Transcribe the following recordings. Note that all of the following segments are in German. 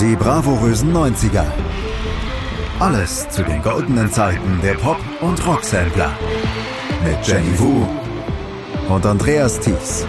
Die bravourösen 90er. Alles zu den goldenen Zeiten der Pop- und Rocksampler. Mit Jenny Wu und Andreas Thies.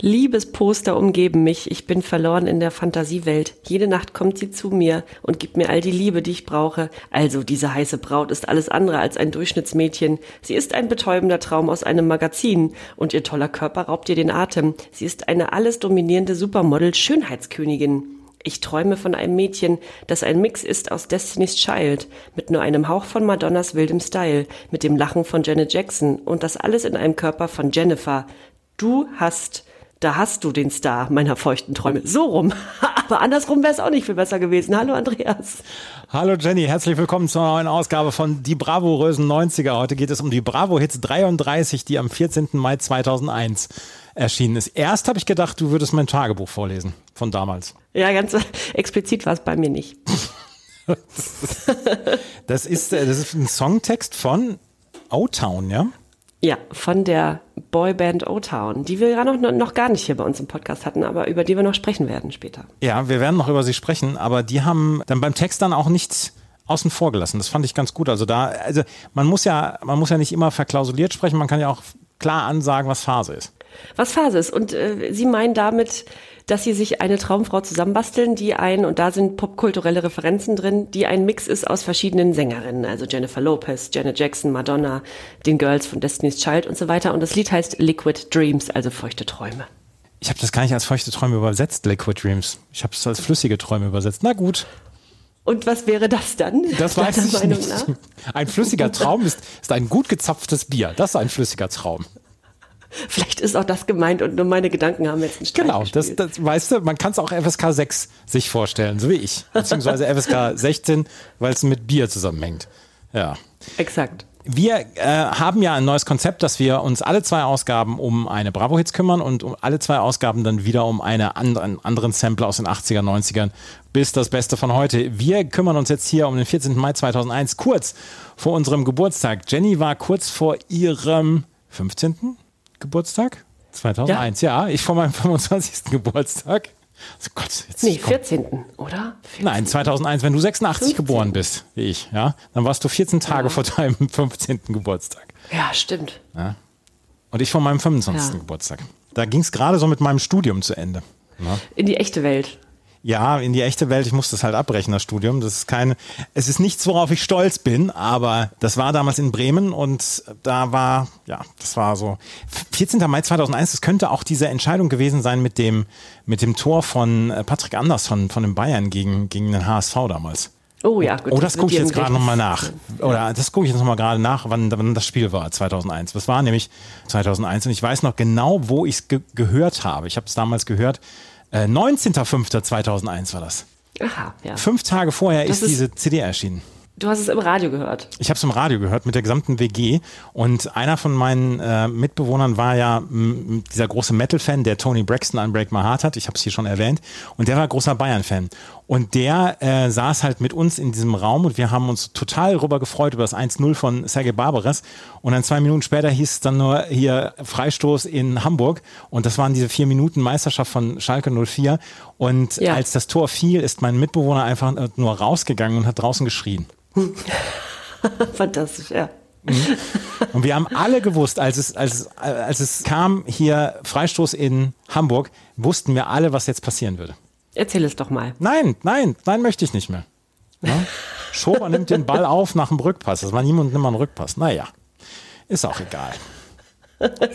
Liebesposter umgeben mich. Ich bin verloren in der Fantasiewelt. Jede Nacht kommt sie zu mir und gibt mir all die Liebe, die ich brauche. Also, diese heiße Braut ist alles andere als ein Durchschnittsmädchen. Sie ist ein betäubender Traum aus einem Magazin und ihr toller Körper raubt ihr den Atem. Sie ist eine alles dominierende Supermodel Schönheitskönigin. Ich träume von einem Mädchen, das ein Mix ist aus Destiny's Child, mit nur einem Hauch von Madonnas wildem Style, mit dem Lachen von Janet Jackson und das alles in einem Körper von Jennifer. Du hast da hast du den Star meiner feuchten Träume. So rum. Aber andersrum wäre es auch nicht viel besser gewesen. Hallo Andreas. Hallo Jenny, herzlich willkommen zur neuen Ausgabe von Die Bravo-Rösen 90er. Heute geht es um die Bravo Hits 33, die am 14. Mai 2001 erschienen ist. Erst habe ich gedacht, du würdest mein Tagebuch vorlesen von damals. Ja, ganz explizit war es bei mir nicht. das, ist, äh, das ist ein Songtext von O-Town, ja? Ja, von der Boyband O-Town, die wir ja noch, noch gar nicht hier bei uns im Podcast hatten, aber über die wir noch sprechen werden später. Ja, wir werden noch über sie sprechen, aber die haben dann beim Text dann auch nichts außen vor gelassen. Das fand ich ganz gut. Also da, also man muss ja, man muss ja nicht immer verklausuliert sprechen, man kann ja auch klar ansagen, was Phase ist. Was Phase ist. Und äh, Sie meinen damit, dass sie sich eine Traumfrau zusammenbasteln, die ein, und da sind popkulturelle Referenzen drin, die ein Mix ist aus verschiedenen Sängerinnen, also Jennifer Lopez, Janet Jackson, Madonna, den Girls von Destiny's Child und so weiter. Und das Lied heißt Liquid Dreams, also feuchte Träume. Ich habe das gar nicht als feuchte Träume übersetzt, Liquid Dreams. Ich habe es als flüssige Träume übersetzt. Na gut. Und was wäre das dann? Das weiß ich nicht. Nach? Ein flüssiger Traum ist, ist ein gut gezapftes Bier. Das ist ein flüssiger Traum. Vielleicht ist auch das gemeint und nur meine Gedanken haben jetzt einen Streich Genau, das, das, weißt du, man kann es auch FSK 6 sich vorstellen, so wie ich. Beziehungsweise FSK 16, weil es mit Bier zusammenhängt. Ja. Exakt. Wir äh, haben ja ein neues Konzept, dass wir uns alle zwei Ausgaben um eine Bravo-Hits kümmern und um alle zwei Ausgaben dann wieder um eine anderen, anderen Sampler aus den 80er, 90ern bis das Beste von heute. Wir kümmern uns jetzt hier um den 14. Mai 2001, kurz vor unserem Geburtstag. Jenny war kurz vor ihrem 15. Geburtstag? 2001, ja, ja ich vor meinem 25. Geburtstag. Also Gott, jetzt nee, 14. oder? 14. Nein, 2001, wenn du 86 15. geboren bist, wie ich, ja, dann warst du 14 Tage ja. vor deinem 15. Geburtstag. Ja, stimmt. Ja. Und ich vor meinem 25. Ja. Geburtstag. Da ging es gerade so mit meinem Studium zu Ende. Ja. In die echte Welt ja, in die echte Welt, ich muss das halt abbrechen, das Studium. Das ist kein, es ist nichts, worauf ich stolz bin, aber das war damals in Bremen und da war, ja, das war so 14. Mai 2001, das könnte auch diese Entscheidung gewesen sein mit dem, mit dem Tor von äh, Patrick Andersson von den Bayern gegen, gegen den HSV damals. Oh ja, gut. Oh, das gucke ich jetzt gerade nochmal nach. Oder das gucke ich jetzt nochmal gerade nach, wann, wann das Spiel war, 2001. Das war nämlich 2001 und ich weiß noch genau, wo ich es ge gehört habe. Ich habe es damals gehört 19.05.2001 äh, war das. Aha, ja. Fünf Tage vorher ist, ist diese CD erschienen. Du hast es im Radio gehört. Ich habe es im Radio gehört mit der gesamten WG und einer von meinen äh, Mitbewohnern war ja m, dieser große Metal-Fan, der Tony Braxton an Break My Heart hat. Ich habe es hier schon erwähnt und der war großer Bayern-Fan und der äh, saß halt mit uns in diesem Raum und wir haben uns total rüber gefreut über das 1-0 von Sergei Barbares und dann zwei Minuten später hieß es dann nur hier Freistoß in Hamburg und das waren diese vier Minuten Meisterschaft von Schalke 04 und ja. als das Tor fiel, ist mein Mitbewohner einfach nur rausgegangen und hat draußen geschrien. Fantastisch, ja. Mhm. Und wir haben alle gewusst, als es, als, als es kam hier Freistoß in Hamburg, wussten wir alle, was jetzt passieren würde. Erzähl es doch mal. Nein, nein, nein, möchte ich nicht mehr. Ja? Schober nimmt den Ball auf nach dem Rückpass. Das war niemand nimmer ein Rückpass. Naja, ist auch egal.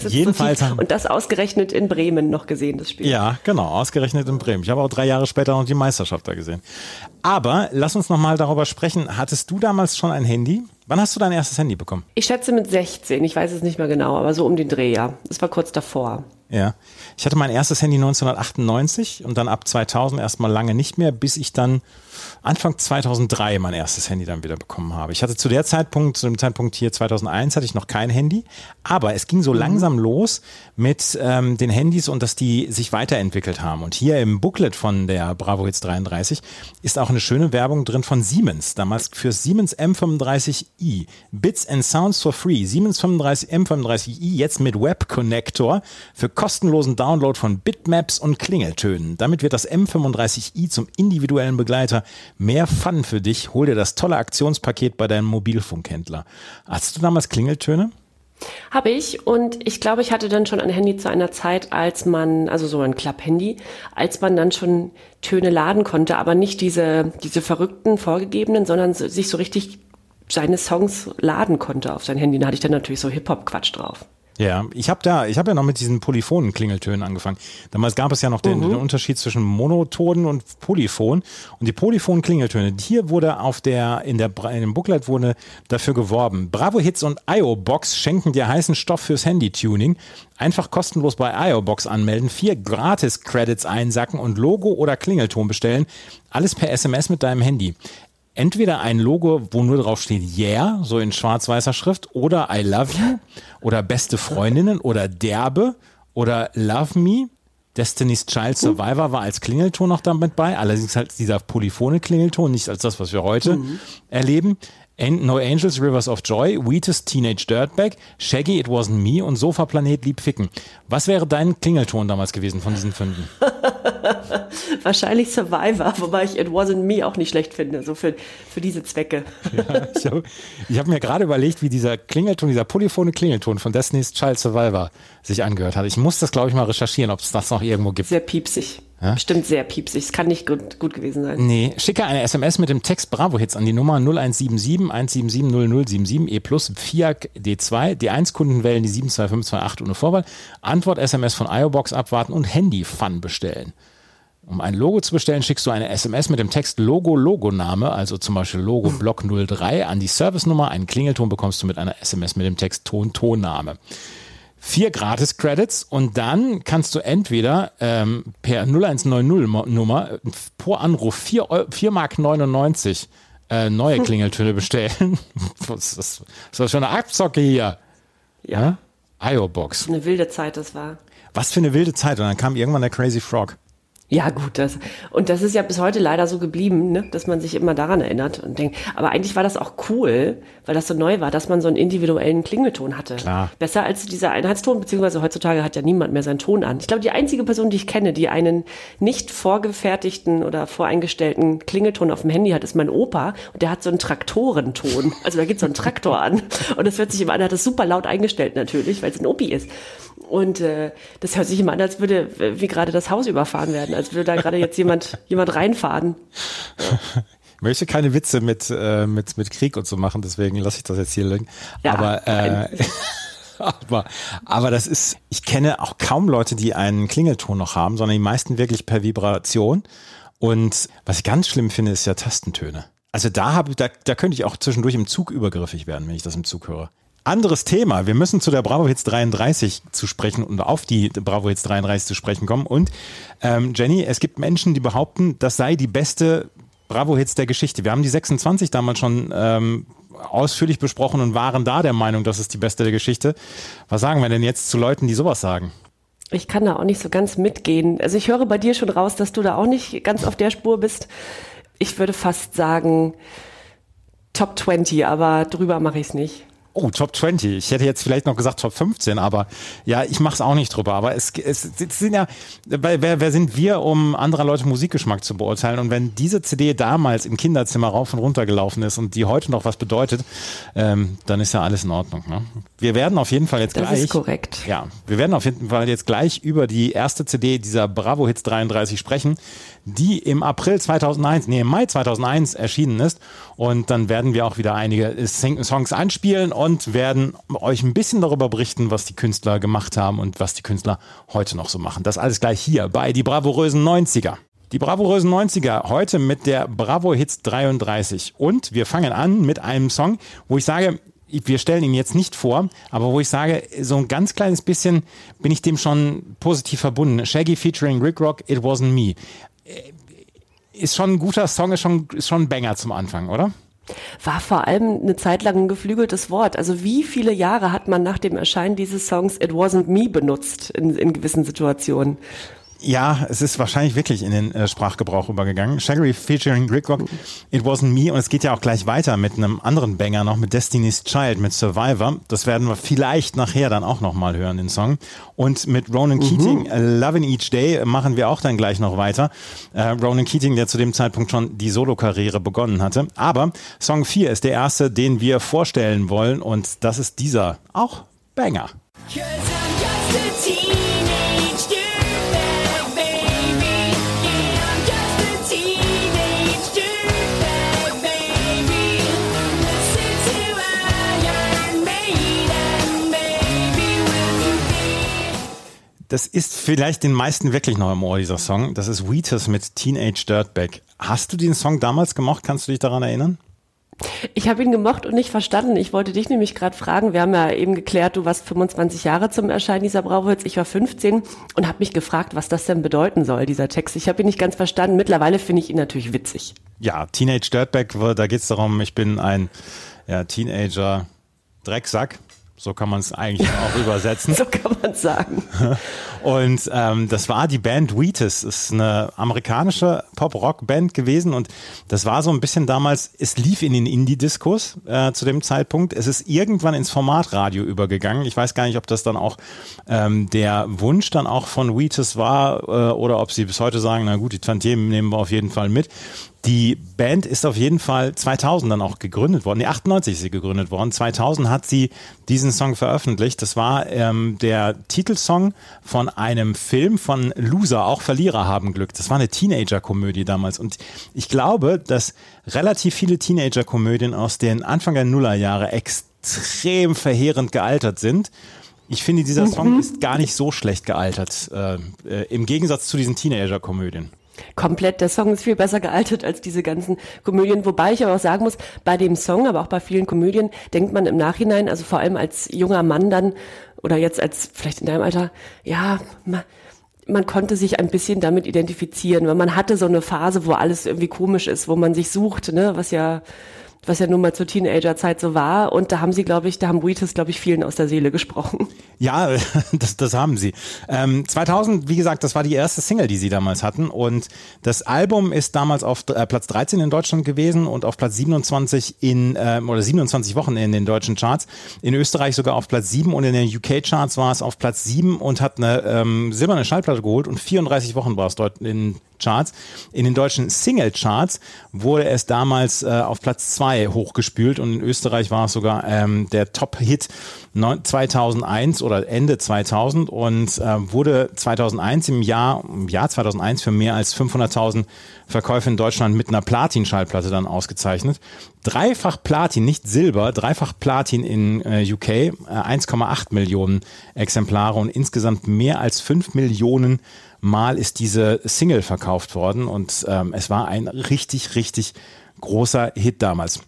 Jedenfalls. So und das ausgerechnet in Bremen noch gesehen, das Spiel. Ja, genau, ausgerechnet in Bremen. Ich habe auch drei Jahre später noch die Meisterschaft da gesehen. Aber lass uns nochmal darüber sprechen. Hattest du damals schon ein Handy? Wann hast du dein erstes Handy bekommen? Ich schätze mit 16, ich weiß es nicht mehr genau, aber so um den Dreh, ja. Es war kurz davor. Ja. Ich hatte mein erstes Handy 1998 und dann ab 2000 erstmal lange nicht mehr, bis ich dann Anfang 2003 mein erstes Handy dann wieder bekommen habe. Ich hatte zu der Zeitpunkt, zu dem Zeitpunkt hier 2001 hatte ich noch kein Handy, aber es ging so mhm. langsam los mit ähm, den Handys und dass die sich weiterentwickelt haben. Und hier im Booklet von der Bravo Hits 33 ist auch eine schöne Werbung drin von Siemens, damals für Siemens M35i. Bits and Sounds for free. Siemens 35 M35i jetzt mit Web Connector für kostenlosen Download von Bitmaps und Klingeltönen. Damit wird das M35i zum individuellen Begleiter Mehr Fun für dich, hol dir das tolle Aktionspaket bei deinem Mobilfunkhändler. Hast du damals Klingeltöne? Habe ich und ich glaube, ich hatte dann schon ein Handy zu einer Zeit, als man, also so ein Klapp-Handy, als man dann schon Töne laden konnte, aber nicht diese, diese verrückten vorgegebenen, sondern sich so richtig seine Songs laden konnte auf sein Handy. Da hatte ich dann natürlich so Hip-Hop-Quatsch drauf. Ja, ich habe da, ich habe ja noch mit diesen polyphonen Klingeltönen angefangen. Damals gab es ja noch den, mhm. den Unterschied zwischen Monotonen und Polyphon. Und die polyphonen Klingeltöne, hier wurde auf der, in der, in dem Booklet wurde dafür geworben. Bravo Hits und IO Box schenken dir heißen Stoff fürs Handy-Tuning. Einfach kostenlos bei IO Box anmelden, vier Gratis-Credits einsacken und Logo oder Klingelton bestellen. Alles per SMS mit deinem Handy entweder ein Logo, wo nur drauf steht Yeah, so in schwarz-weißer Schrift, oder I love you, oder beste Freundinnen, oder Derbe, oder Love Me. Destiny's Child Survivor war als Klingelton noch damit bei, allerdings halt dieser polyphone Klingelton, nicht als das, was wir heute mhm. erleben. No Angels, Rivers of Joy, Wheatus, Teenage Dirtbag, Shaggy, It Wasn't Me und Sofa Planet Lieb Ficken. Was wäre dein Klingelton damals gewesen von diesen fünf? Wahrscheinlich Survivor, wobei ich It Wasn't Me auch nicht schlecht finde, so für, für diese Zwecke. Ja, ich habe hab mir gerade überlegt, wie dieser Klingelton, dieser polyphone Klingelton von Destiny's Child Survivor sich angehört hat. Ich muss das, glaube ich, mal recherchieren, ob es das noch irgendwo gibt. Sehr piepsig. Ja? Bestimmt sehr piepsig. Es kann nicht gut, gut gewesen sein. Nee, schicke eine SMS mit dem Text Bravo Hits an die Nummer 0177 177 0077 E plus FIAC D2. Die 1 Kunden wählen die 72528 ohne Vorwahl. Antwort SMS von IOBox abwarten und Handy-Fun bestellen. Um ein Logo zu bestellen, schickst du eine SMS mit dem Text Logo Logoname, also zum Beispiel Logo Block 03 an die Servicenummer. Einen Klingelton bekommst du mit einer SMS mit dem Text Ton Tonname vier Gratis-Credits und dann kannst du entweder ähm, per 0190-Nummer pro Anruf 4, 4 Mark 99 äh, neue Klingeltöne bestellen. das, ist, das ist schon eine Abzocke hier. Ja. ja? IO-Box. Eine wilde Zeit das war. Was für eine wilde Zeit. Und dann kam irgendwann der Crazy Frog. Ja, gut, das, und das ist ja bis heute leider so geblieben, ne, dass man sich immer daran erinnert und denkt, aber eigentlich war das auch cool, weil das so neu war, dass man so einen individuellen Klingelton hatte. Klar. Besser als dieser Einheitston, beziehungsweise heutzutage hat ja niemand mehr seinen Ton an. Ich glaube, die einzige Person, die ich kenne, die einen nicht vorgefertigten oder voreingestellten Klingelton auf dem Handy hat, ist mein Opa und der hat so einen Traktorenton. Also da geht so ein Traktor an und das hört sich immer an, er hat das super laut eingestellt natürlich, weil es ein Opi ist. Und äh, das hört sich immer an, als würde wie gerade das Haus überfahren werden, als würde da gerade jetzt jemand, jemand reinfahren. Ja. Ich möchte keine Witze mit, äh, mit, mit Krieg und so machen, deswegen lasse ich das jetzt hier liegen. Ja, aber, äh, aber, aber das ist, ich kenne auch kaum Leute, die einen Klingelton noch haben, sondern die meisten wirklich per Vibration. Und was ich ganz schlimm finde, ist ja Tastentöne. Also da habe da, da könnte ich auch zwischendurch im Zug übergriffig werden, wenn ich das im Zug höre. Anderes Thema. Wir müssen zu der Bravo Hits 33 zu sprechen und auf die Bravo Hits 33 zu sprechen kommen. Und ähm, Jenny, es gibt Menschen, die behaupten, das sei die beste Bravo Hits der Geschichte. Wir haben die 26 damals schon ähm, ausführlich besprochen und waren da der Meinung, das ist die beste der Geschichte. Was sagen wir denn jetzt zu Leuten, die sowas sagen? Ich kann da auch nicht so ganz mitgehen. Also ich höre bei dir schon raus, dass du da auch nicht ganz auf der Spur bist. Ich würde fast sagen Top 20, aber drüber mache ich es nicht. Oh, Top 20. Ich hätte jetzt vielleicht noch gesagt Top 15, aber ja, ich mache es auch nicht drüber. Aber es, es, es sind ja, wer, wer sind wir, um anderer Leute Musikgeschmack zu beurteilen? Und wenn diese CD damals im Kinderzimmer rauf und runter gelaufen ist und die heute noch was bedeutet, ähm, dann ist ja alles in Ordnung. Ne? Wir werden auf jeden Fall jetzt das gleich. Das ist korrekt. Ja, wir werden auf jeden Fall jetzt gleich über die erste CD dieser Bravo Hits 33 sprechen die im April 2001, nee, im Mai 2001 erschienen ist. Und dann werden wir auch wieder einige Songs einspielen und werden euch ein bisschen darüber berichten, was die Künstler gemacht haben und was die Künstler heute noch so machen. Das alles gleich hier bei die bravourösen 90er. Die bravourösen 90er heute mit der Bravo Hits 33. Und wir fangen an mit einem Song, wo ich sage, wir stellen ihn jetzt nicht vor, aber wo ich sage, so ein ganz kleines bisschen bin ich dem schon positiv verbunden. Shaggy featuring Rick Rock, It Wasn't Me. Äh, ist schon ein guter Song, ist schon, ist schon ein Banger zum Anfang, oder? War vor allem eine Zeit lang ein geflügeltes Wort. Also wie viele Jahre hat man nach dem Erscheinen dieses Songs It Wasn't Me benutzt in, in gewissen Situationen? Ja, es ist wahrscheinlich wirklich in den äh, Sprachgebrauch übergegangen. Shaggy featuring Rick Rock, It Wasn't Me und es geht ja auch gleich weiter mit einem anderen Banger noch, mit Destiny's Child, mit Survivor. Das werden wir vielleicht nachher dann auch nochmal hören, den Song. Und mit Ronan mhm. Keating, äh, Loving Each Day, machen wir auch dann gleich noch weiter. Äh, Ronan Keating, der zu dem Zeitpunkt schon die Solokarriere begonnen hatte. Aber Song 4 ist der erste, den wir vorstellen wollen und das ist dieser auch Banger. Das ist vielleicht den meisten wirklich noch im Ohr, dieser Song. Das ist Wheatus mit Teenage Dirtbag. Hast du den Song damals gemocht? Kannst du dich daran erinnern? Ich habe ihn gemocht und nicht verstanden. Ich wollte dich nämlich gerade fragen. Wir haben ja eben geklärt, du warst 25 Jahre zum Erscheinen dieser Brauwitz. Ich war 15 und habe mich gefragt, was das denn bedeuten soll, dieser Text. Ich habe ihn nicht ganz verstanden. Mittlerweile finde ich ihn natürlich witzig. Ja, Teenage Dirtbag, da geht es darum, ich bin ein ja, Teenager Drecksack so kann man es eigentlich auch übersetzen. So kann man sagen. Und ähm, das war die Band Wheatus. ist eine amerikanische Pop-Rock-Band gewesen und das war so ein bisschen damals, es lief in den Indie-Diskos äh, zu dem Zeitpunkt. Es ist irgendwann ins Formatradio übergegangen. Ich weiß gar nicht, ob das dann auch ähm, der Wunsch dann auch von Wheatus war äh, oder ob sie bis heute sagen, na gut, die Tantiemen nehmen wir auf jeden Fall mit. Die Band ist auf jeden Fall 2000 dann auch gegründet worden. Nee, 98 ist sie gegründet worden. 2000 hat sie diesen Song veröffentlicht. Das war ähm, der Titelsong von einem Film von Loser, auch Verlierer haben Glück. Das war eine Teenager-Komödie damals. Und ich glaube, dass relativ viele Teenager-Komödien aus den Anfang der Nullerjahre extrem verheerend gealtert sind. Ich finde, dieser Song mhm. ist gar nicht so schlecht gealtert, äh, äh, im Gegensatz zu diesen Teenager-Komödien komplett. Der Song ist viel besser gealtet als diese ganzen Komödien. Wobei ich aber auch sagen muss, bei dem Song, aber auch bei vielen Komödien, denkt man im Nachhinein, also vor allem als junger Mann dann, oder jetzt als vielleicht in deinem Alter, ja, man, man konnte sich ein bisschen damit identifizieren, weil man hatte so eine Phase, wo alles irgendwie komisch ist, wo man sich sucht, ne, was ja was ja nun mal zur Teenagerzeit so war. Und da haben sie, glaube ich, da haben Wheatus, glaube ich, vielen aus der Seele gesprochen. Ja, das, das haben sie. Ähm, 2000, wie gesagt, das war die erste Single, die sie damals hatten. Und das Album ist damals auf äh, Platz 13 in Deutschland gewesen und auf Platz 27 in, äh, oder 27 Wochen in den deutschen Charts. In Österreich sogar auf Platz 7 und in den UK-Charts war es auf Platz 7 und hat eine ähm, silberne Schallplatte geholt und 34 Wochen war es dort in Charts. In den deutschen Single-Charts wurde es damals äh, auf Platz 2 hochgespült und in Österreich war es sogar ähm, der Top-Hit 2001 oder Ende 2000 und äh, wurde 2001 im Jahr, im Jahr 2001 für mehr als 500.000 Verkäufe in Deutschland mit einer Platin-Schallplatte dann ausgezeichnet. Dreifach Platin, nicht Silber, dreifach Platin in äh, UK, äh, 1,8 Millionen Exemplare und insgesamt mehr als 5 Millionen Mal ist diese Single verkauft worden und ähm, es war ein richtig, richtig großer Hit damals.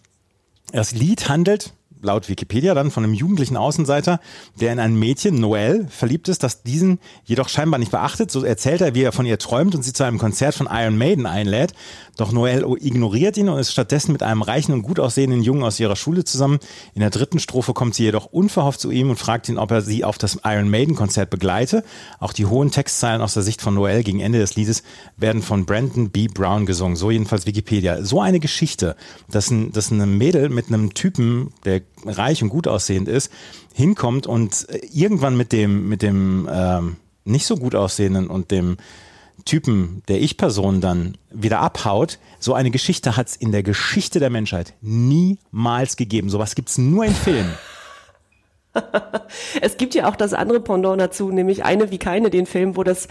Das Lied handelt laut Wikipedia dann von einem jugendlichen Außenseiter, der in ein Mädchen, Noel, verliebt ist, das diesen jedoch scheinbar nicht beachtet. So erzählt er, wie er von ihr träumt und sie zu einem Konzert von Iron Maiden einlädt. Doch Noel ignoriert ihn und ist stattdessen mit einem reichen und gut aussehenden Jungen aus ihrer Schule zusammen. In der dritten Strophe kommt sie jedoch unverhofft zu ihm und fragt ihn, ob er sie auf das Iron Maiden Konzert begleite. Auch die hohen Textzeilen aus der Sicht von Noel gegen Ende des Liedes werden von Brandon B. Brown gesungen. So jedenfalls Wikipedia. So eine Geschichte, dass, ein, dass eine Mädel mit einem Typen, der reich und gut aussehend ist, hinkommt und irgendwann mit dem, mit dem ähm, nicht so gut aussehenden und dem Typen der Ich-Person dann wieder abhaut, so eine Geschichte hat es in der Geschichte der Menschheit niemals gegeben. Sowas gibt es nur in Filmen. es gibt ja auch das andere Pendant dazu, nämlich eine wie keine, den Film, wo das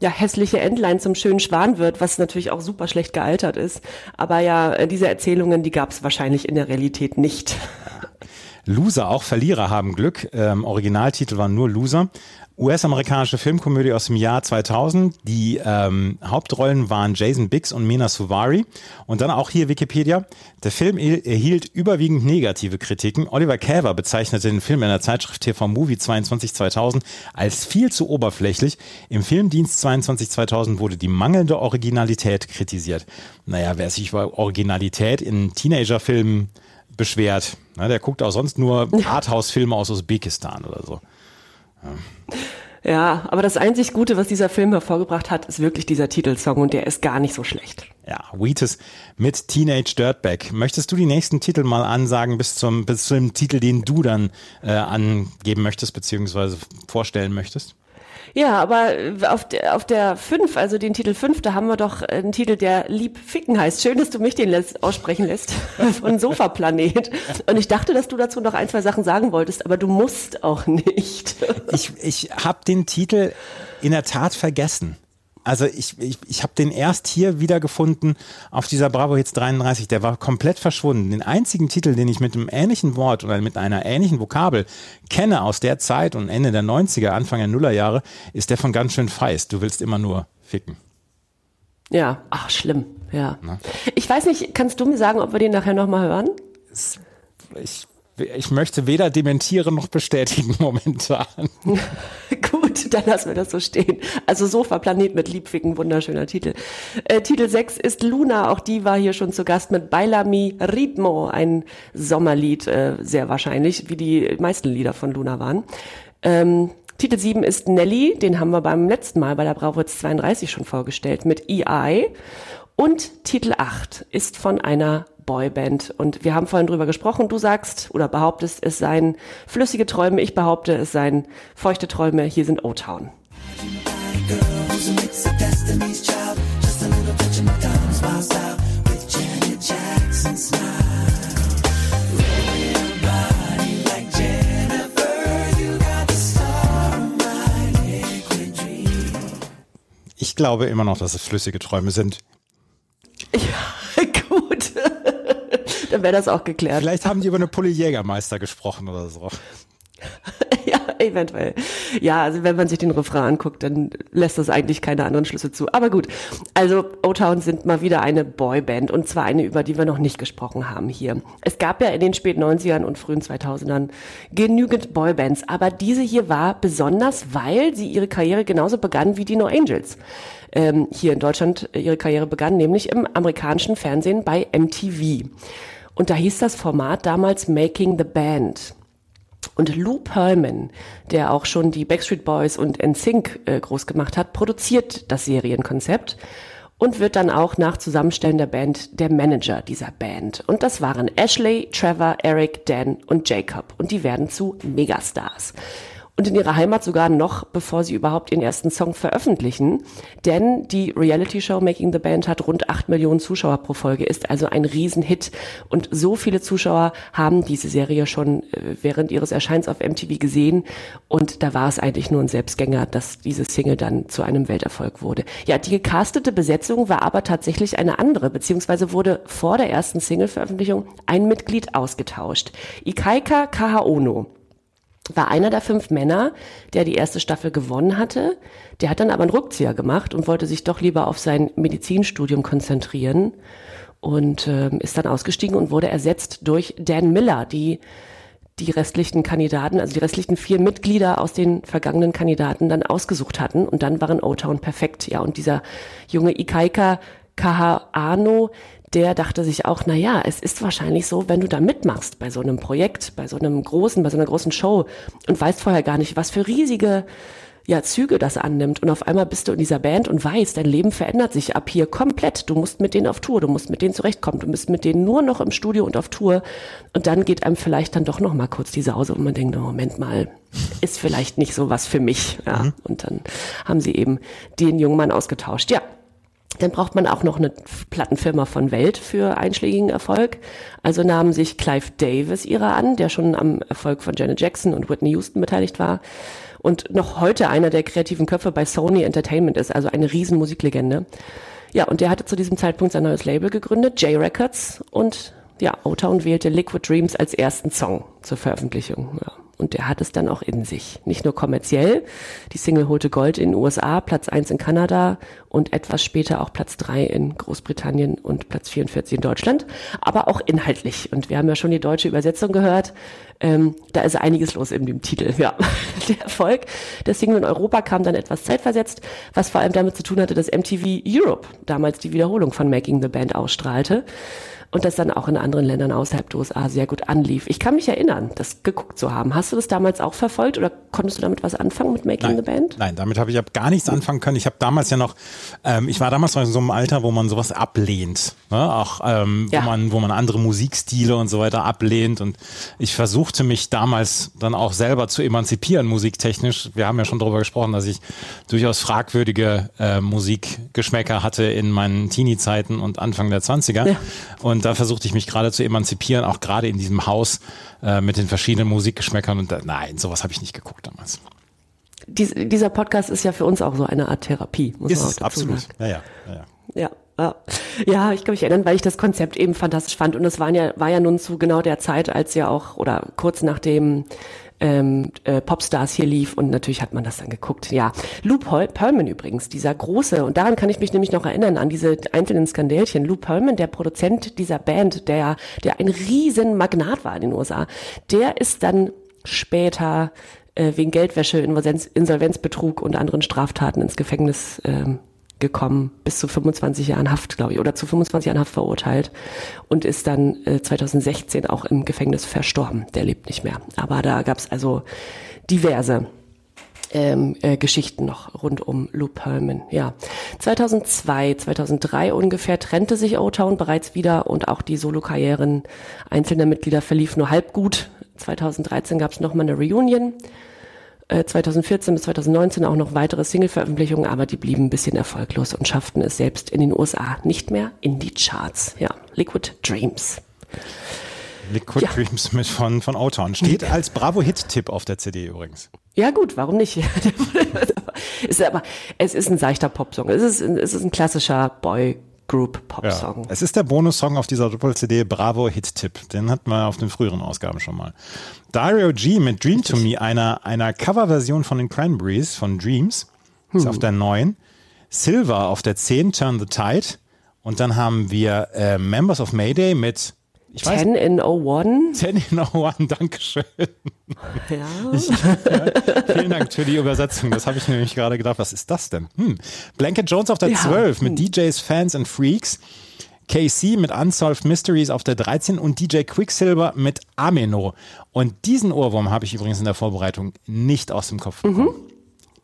ja hässliche Entlein zum schönen Schwan wird, was natürlich auch super schlecht gealtert ist. Aber ja, diese Erzählungen, die gab es wahrscheinlich in der Realität nicht. Loser, auch Verlierer haben Glück. Ähm, Originaltitel war nur Loser. US-amerikanische Filmkomödie aus dem Jahr 2000. Die ähm, Hauptrollen waren Jason Biggs und Mena Suvari. Und dann auch hier Wikipedia. Der Film erhielt überwiegend negative Kritiken. Oliver Käver bezeichnete den Film in der Zeitschrift TV Movie 22 2000 als viel zu oberflächlich. Im Filmdienst 22 2000 wurde die mangelnde Originalität kritisiert. Naja, wer sich über Originalität in Teenagerfilmen beschwert, na, der guckt auch sonst nur Arthouse-Filme aus Usbekistan oder so. Ja. ja, aber das einzig Gute, was dieser Film hervorgebracht hat, ist wirklich dieser Titelsong und der ist gar nicht so schlecht. Ja, Wheatus mit Teenage Dirtbag. Möchtest du die nächsten Titel mal ansagen bis zum, bis zum Titel, den du dann äh, angeben möchtest, beziehungsweise vorstellen möchtest? Ja, aber auf der, auf der 5, also den Titel 5, da haben wir doch einen Titel, der Lieb Ficken heißt. Schön, dass du mich den lässt, aussprechen lässt. Von Sofaplanet. Und ich dachte, dass du dazu noch ein, zwei Sachen sagen wolltest, aber du musst auch nicht. Ich, ich habe den Titel in der Tat vergessen. Also ich, ich, ich habe den erst hier wiedergefunden auf dieser Bravo Hits 33. Der war komplett verschwunden. Den einzigen Titel, den ich mit einem ähnlichen Wort oder mit einer ähnlichen Vokabel kenne aus der Zeit und Ende der 90er, Anfang der Nullerjahre, ist der von ganz schön feist. Du willst immer nur ficken. Ja, ach schlimm, ja. Na? Ich weiß nicht, kannst du mir sagen, ob wir den nachher nochmal hören? Ich ich möchte weder dementieren noch bestätigen momentan. Gut, dann lassen wir das so stehen. Also Sofa Planet mit Liebficken, wunderschöner Titel. Äh, Titel 6 ist Luna, auch die war hier schon zu Gast mit Bailami Ritmo, ein Sommerlied, äh, sehr wahrscheinlich, wie die meisten Lieder von Luna waren. Ähm, Titel 7 ist Nelly, den haben wir beim letzten Mal bei der Brauwitz 32 schon vorgestellt, mit EI. Und Titel 8 ist von einer Boyband. Und wir haben vorhin drüber gesprochen. Du sagst oder behauptest, es seien flüssige Träume. Ich behaupte, es seien feuchte Träume. Hier sind O-Town. Ich glaube immer noch, dass es flüssige Träume sind. Ja, gut. Dann wäre das auch geklärt. Vielleicht haben die über eine Pulle Jägermeister gesprochen oder so. ja, eventuell. Ja, also wenn man sich den Refrain anguckt, dann lässt das eigentlich keine anderen Schlüsse zu. Aber gut, also O-Town sind mal wieder eine Boyband und zwar eine, über die wir noch nicht gesprochen haben hier. Es gab ja in den späten 90ern und frühen 2000ern genügend Boybands, aber diese hier war besonders, weil sie ihre Karriere genauso begann wie die No Angels ähm, hier in Deutschland ihre Karriere begann, nämlich im amerikanischen Fernsehen bei MTV. Und da hieß das Format damals Making the Band. Und Lou Pearlman, der auch schon die Backstreet Boys und NSYNC äh, groß gemacht hat, produziert das Serienkonzept und wird dann auch nach Zusammenstellen der Band der Manager dieser Band. Und das waren Ashley, Trevor, Eric, Dan und Jacob. Und die werden zu Megastars und in ihrer Heimat sogar noch, bevor sie überhaupt ihren ersten Song veröffentlichen. Denn die Reality-Show Making the Band hat rund acht Millionen Zuschauer pro Folge, ist also ein Riesenhit. Und so viele Zuschauer haben diese Serie schon äh, während ihres Erscheins auf MTV gesehen. Und da war es eigentlich nur ein Selbstgänger, dass diese Single dann zu einem Welterfolg wurde. Ja, die gecastete Besetzung war aber tatsächlich eine andere, beziehungsweise wurde vor der ersten Single-Veröffentlichung ein Mitglied ausgetauscht. Ikaika Kahaono war einer der fünf Männer, der die erste Staffel gewonnen hatte. Der hat dann aber einen Rückzieher gemacht und wollte sich doch lieber auf sein Medizinstudium konzentrieren und äh, ist dann ausgestiegen und wurde ersetzt durch Dan Miller, die die restlichen Kandidaten, also die restlichen vier Mitglieder aus den vergangenen Kandidaten dann ausgesucht hatten und dann waren O-Town perfekt. Ja, und dieser junge Ikaika Kahano, der dachte sich auch, na ja, es ist wahrscheinlich so, wenn du da mitmachst bei so einem Projekt, bei so einem großen, bei so einer großen Show und weißt vorher gar nicht, was für riesige ja, Züge das annimmt und auf einmal bist du in dieser Band und weißt, dein Leben verändert sich ab hier komplett. Du musst mit denen auf Tour, du musst mit denen zurechtkommen, du bist mit denen nur noch im Studio und auf Tour und dann geht einem vielleicht dann doch noch mal kurz die Sause und man denkt, oh, Moment mal, ist vielleicht nicht so was für mich. Ja, mhm. und dann haben sie eben den jungen Mann ausgetauscht. Ja, dann braucht man auch noch eine Plattenfirma von Welt für einschlägigen Erfolg. Also nahmen sich Clive Davis ihrer an, der schon am Erfolg von Janet Jackson und Whitney Houston beteiligt war und noch heute einer der kreativen Köpfe bei Sony Entertainment ist, also eine Riesenmusiklegende. Ja, und der hatte zu diesem Zeitpunkt sein neues Label gegründet, J Records, und ja, O-Town wählte Liquid Dreams als ersten Song zur Veröffentlichung. Ja. Und der hat es dann auch in sich. Nicht nur kommerziell. Die Single holte Gold in den USA, Platz 1 in Kanada und etwas später auch Platz 3 in Großbritannien und Platz 44 in Deutschland. Aber auch inhaltlich. Und wir haben ja schon die deutsche Übersetzung gehört. Ähm, da ist einiges los in dem Titel. Ja, der Erfolg der Single in Europa kam dann etwas zeitversetzt, was vor allem damit zu tun hatte, dass MTV Europe damals die Wiederholung von Making the Band ausstrahlte und das dann auch in anderen Ländern außerhalb der USA sehr gut anlief. Ich kann mich erinnern, das geguckt zu haben. Hast du das damals auch verfolgt oder konntest du damit was anfangen mit Making Nein. the Band? Nein, damit habe ich hab gar nichts anfangen können. Ich habe damals ja noch, ähm, ich war damals noch in so einem Alter, wo man sowas ablehnt, ne? auch ähm, Ja. wo man, wo man andere Musikstile und so weiter ablehnt. Und ich versuchte mich damals dann auch selber zu emanzipieren, musiktechnisch. Wir haben ja schon darüber gesprochen, dass ich durchaus fragwürdige äh, Musikgeschmäcker hatte in meinen Teenie-Zeiten und Anfang der 20er. Ja. Und da versuchte ich mich gerade zu emanzipieren, auch gerade in diesem Haus äh, mit den verschiedenen Musikgeschmäckern. Und da, nein, sowas habe ich nicht geguckt damals. Dies, dieser Podcast ist ja für uns auch so eine Art Therapie, muss Ist man auch dazu absolut. sagen. Ja, ja, ja, ja. Ja, ja. ja, ich kann mich erinnern, weil ich das Konzept eben fantastisch fand. Und es waren ja, war ja nun zu genau der Zeit, als ja auch, oder kurz nachdem ähm, äh, Popstars hier lief und natürlich hat man das dann geguckt. Ja, Lou Pol- Pearlman übrigens, dieser große, und daran kann ich mich nämlich noch erinnern, an diese einzelnen Skandälchen. Lou Pearlman, der Produzent dieser Band, der, der ein riesen Magnat war in den USA, der ist dann später äh, wegen Geldwäsche, Insolvenz, Insolvenzbetrug und anderen Straftaten ins Gefängnis ähm, gekommen, bis zu 25 Jahren Haft, glaube ich, oder zu 25 Jahren Haft verurteilt und ist dann äh, 2016 auch im Gefängnis verstorben. Der lebt nicht mehr. Aber da gab es also diverse ähm, äh, Geschichten noch rund um Lou Pearlman. Ja, 2002, 2003 ungefähr trennte sich O-Town bereits wieder und auch die Solokarrieren einzelner Mitglieder verlief nur halb gut. 2013 gab es nochmal eine Reunion. Äh, 2014 bis 2019 auch noch weitere Single-Veröffentlichungen, aber die blieben ein bisschen erfolglos und schafften es selbst in den USA nicht mehr in die Charts. Ja, Liquid Dreams. Liquid Ja. Dreams mit von, von O-Town. Steht als Bravo-Hit-Tipp auf der CD übrigens. Ja gut, warum nicht? ist aber, es ist ein seichter Popsong. Es ist, ein- es ist ein klassischer Boy-Group-Popsong. Es ist der Bonussong auf dieser Doppel-CD Bravo Hit-Tipp. Den hatten wir auf den früheren Ausgaben schon mal. Dario G mit Dream to Me, einer, einer Coverversion von den Cranberries von Dreams. Ist Hm. auf der 9. Silver auf der 10, Turn the Tide. Und dann haben wir äh, Members of Mayday mit ich weiß, 10 in 01. 10 in 01, Dankeschön. Ja. Ich, ja, vielen Dank für die Übersetzung. Das habe ich nämlich gerade gedacht. Was ist das denn? Hm. Blanket Jones auf der Ja. 12 mit DJs, Fans and Freaks. KC mit Unsolved Mysteries auf der 13 und DJ Quicksilver mit Ameno. Und diesen Ohrwurm habe ich übrigens in der Vorbereitung nicht aus dem Kopf bekommen.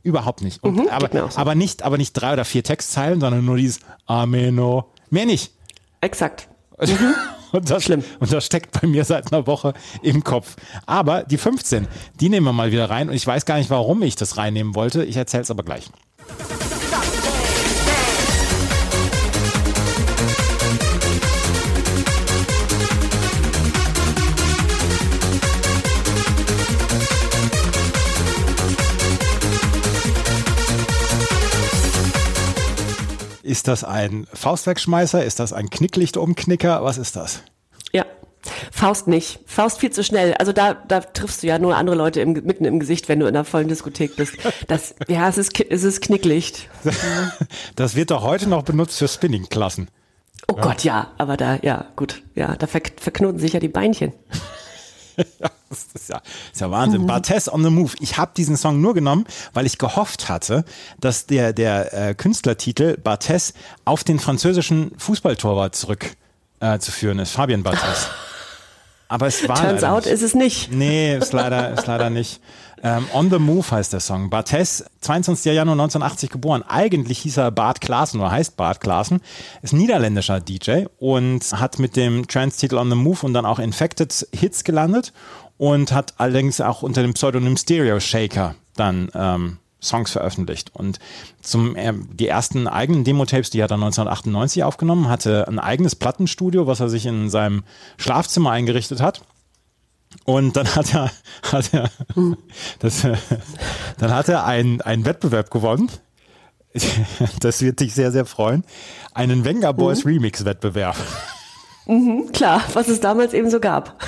Überhaupt nicht. Und, Mhm, aber, so. aber, nicht, aber nicht drei oder vier Textzeilen, sondern nur dieses Ameno. Mehr nicht. Exakt. Und das, Schlimm. Und das steckt bei mir seit einer Woche im Kopf. Aber die 15, die nehmen wir mal wieder rein. Und ich weiß gar nicht, warum ich das reinnehmen wollte. Ich erzähle es aber gleich. Ist das ein Faustwegschmeißer? Ist das ein Knicklichtumknicker? Was ist das? Ja. Faust nicht. Faust viel zu schnell. Also da, da triffst du ja nur andere Leute im, mitten im Gesicht, wenn du in einer vollen Diskothek bist. Das, ja, es ist, es ist Knicklicht. Das wird doch heute noch benutzt für Spinningklassen. Oh Gott, ja. Aber da, ja, gut. Ja, da ver verknoten sich ja die Beinchen. Das ist ja, ist ja Wahnsinn. Barthes on the Move. Ich habe diesen Song nur genommen, weil ich gehofft hatte, dass der, der äh, Künstlertitel Barthes auf den französischen Fußballtorwart zurück äh, zu führen ist. Fabian Barthes. Aber es war Turns out nicht. ist es nicht. Nee, ist leider, ist leider nicht. Ähm, On the Move heißt der Song. Barthes, 22. Januar 1980 geboren. Eigentlich hieß er Bart Klaassen oder heißt Bart Klaassen. Ist niederländischer DJ und hat mit dem Trance-Titel On the Move und dann auch Infected Hits gelandet und hat allerdings auch unter dem Pseudonym Stereo Shaker dann ähm, Songs veröffentlicht. Und zum, äh, die ersten eigenen Demo-Tapes, die hat er 1998 aufgenommen, hatte ein eigenes Plattenstudio, was er sich in seinem Schlafzimmer eingerichtet hat. Und dann hat er, hat er, das, dann hat er einen, einen Wettbewerb gewonnen. Das wird dich sehr, sehr freuen. Einen Venga Boys Remix Wettbewerb. Mhm, klar, was es damals eben so gab.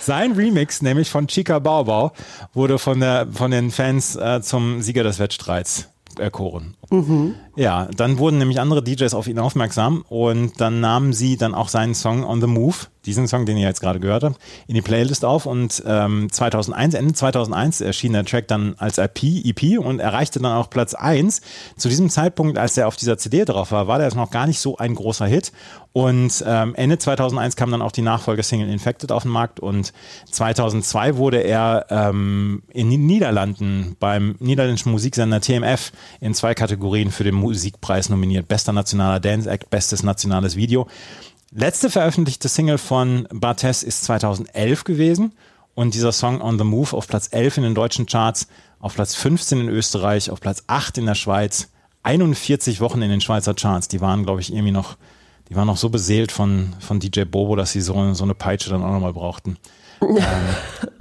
Sein Remix, nämlich von Chica Baubau, wurde von, der, von den Fans äh, zum Sieger des Wettstreits erkoren. Mhm. Ja, dann wurden nämlich andere DJs auf ihn aufmerksam und dann nahmen sie dann auch seinen Song On the Move, diesen Song, den ihr jetzt gerade gehört habt, in die Playlist auf und ähm, 2001, Ende 2001 erschien der Track dann als EP, EP und erreichte dann auch Platz 1. Zu diesem Zeitpunkt, als er auf dieser CD drauf war, war der noch gar nicht so ein großer Hit und ähm, Ende 2001 kam dann auch die Nachfolgesingle Infected auf den Markt und 2002 wurde er ähm, in den Niederlanden beim niederländischen Musiksender TMF in zwei Kategorien für den Musikpreis nominiert. Bester nationaler Dance Act, bestes nationales Video. Letzte veröffentlichte Single von Bartes ist 2011 gewesen und dieser Song On the Move auf Platz 11 in den deutschen Charts, auf Platz 15 in Österreich, auf Platz 8 in der Schweiz, 41 Wochen in den Schweizer Charts. Die waren, glaube ich, irgendwie noch, die waren noch so beseelt von, von DJ Bobo, dass sie so, so eine Peitsche dann auch nochmal brauchten. ähm,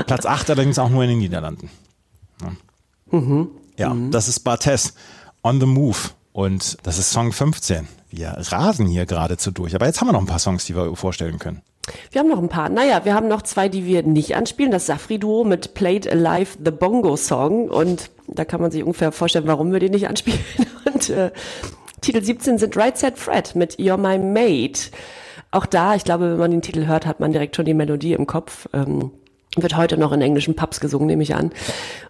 Platz 8 allerdings auch nur in den Niederlanden. Ja, mhm. ja mhm. das ist Bartes On the Move. Und das ist Song 15. Wir rasen hier geradezu durch. Aber jetzt haben wir noch ein paar Songs, die wir vorstellen können. Wir haben noch ein paar. Naja, wir haben noch zwei, die wir nicht anspielen. Das Safri-Duo mit Played Alive the Bongo Song. Und da kann man sich ungefähr vorstellen, warum wir den nicht anspielen. Und äh, Titel 17 sind Right Set Fred mit You're My Mate. Auch da, ich glaube, wenn man den Titel hört, hat man direkt schon die Melodie im Kopf. Ähm, wird heute noch in englischen Pubs gesungen, nehme ich an.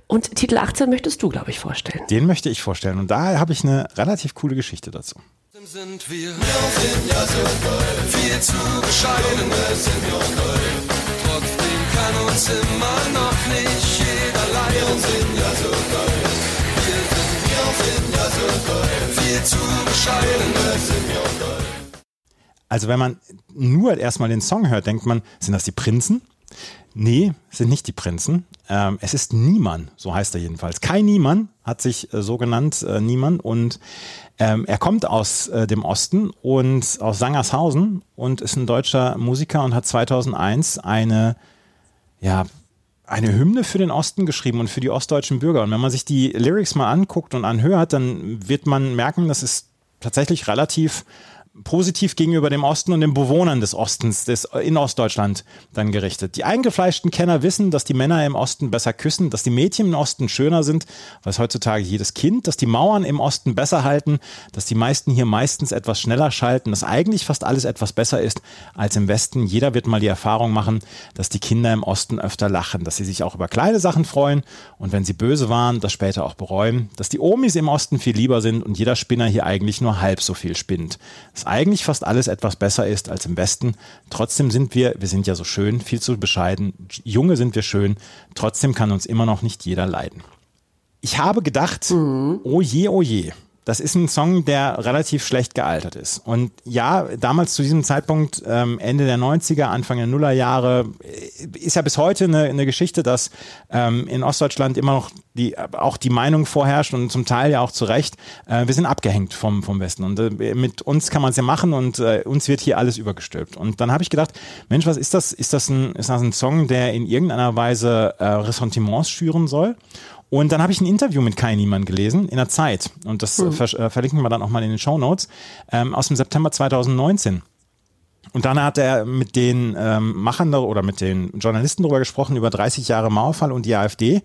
Und Titel 18 möchtest du, glaube ich, vorstellen. Den möchte ich vorstellen. Und da habe ich eine relativ coole Geschichte dazu. Sind wir, wir sind ja so toll, viel zu bescheiden, wir sind ja toll. Trotzdem kann uns immer noch nicht jeder leiden. Wir sind ja so toll, wir sind, wir sind ja so toll, viel zu bescheiden, wir sind toll. Also wenn man nur erstmal den Song hört, denkt man, sind das die Prinzen? Nee, sind nicht die Prinzen. Ähm, es ist Niemann, so heißt er jedenfalls. Kai Niemann hat sich äh, so genannt, äh, Niemann. Und ähm, er kommt aus äh, dem Osten und aus Sangershausen und ist ein deutscher Musiker und hat 2001 eine, ja, eine Hymne für den Osten geschrieben und für die ostdeutschen Bürger. Und wenn man sich die Lyrics mal anguckt und anhört, dann wird man merken, das ist tatsächlich relativ positiv gegenüber dem Osten und den Bewohnern des Ostens des, in Ostdeutschland dann gerichtet. Die eingefleischten Kenner wissen, dass die Männer im Osten besser küssen, dass die Mädchen im Osten schöner sind, weiß heutzutage jedes Kind, dass die Mauern im Osten besser halten, dass die meisten hier meistens etwas schneller schalten, dass eigentlich fast alles etwas besser ist als im Westen. Jeder wird mal die Erfahrung machen, dass die Kinder im Osten öfter lachen, dass sie sich auch über kleine Sachen freuen und wenn sie böse waren, das später auch bereuen, dass die Omis im Osten viel lieber sind und jeder Spinner hier eigentlich nur halb so viel spinnt. Das eigentlich fast alles etwas besser ist als im Westen. Trotzdem sind wir, wir sind ja so schön, viel zu bescheiden. Junge sind wir schön. Trotzdem kann uns immer noch nicht jeder leiden. Ich habe gedacht, mhm. oh je, oh je das ist ein Song, der relativ schlecht gealtert ist. Und ja, damals zu diesem Zeitpunkt, ähm, Ende der 90er, Anfang der Nullerjahre, äh, ist ja bis heute eine, eine Geschichte, dass ähm, in Ostdeutschland immer noch die, auch die Meinung vorherrscht und zum Teil ja auch zu Recht, äh, wir sind abgehängt vom, vom Westen. Und äh, mit uns kann man es ja machen und äh, uns wird hier alles übergestülpt. Und dann habe ich gedacht, Mensch, was ist das? Ist das ein, ist das ein Song, der in irgendeiner Weise äh, Ressentiments schüren soll? Und dann habe ich ein Interview mit Kai Niemann gelesen in der Zeit. Und das mhm. ver äh, verlinken wir dann auch mal in den Show Notes. Ähm, aus dem September 2019. Und dann hat er mit den ähm, Machern oder mit den Journalisten darüber gesprochen, über 30 Jahre Mauerfall und die AfD.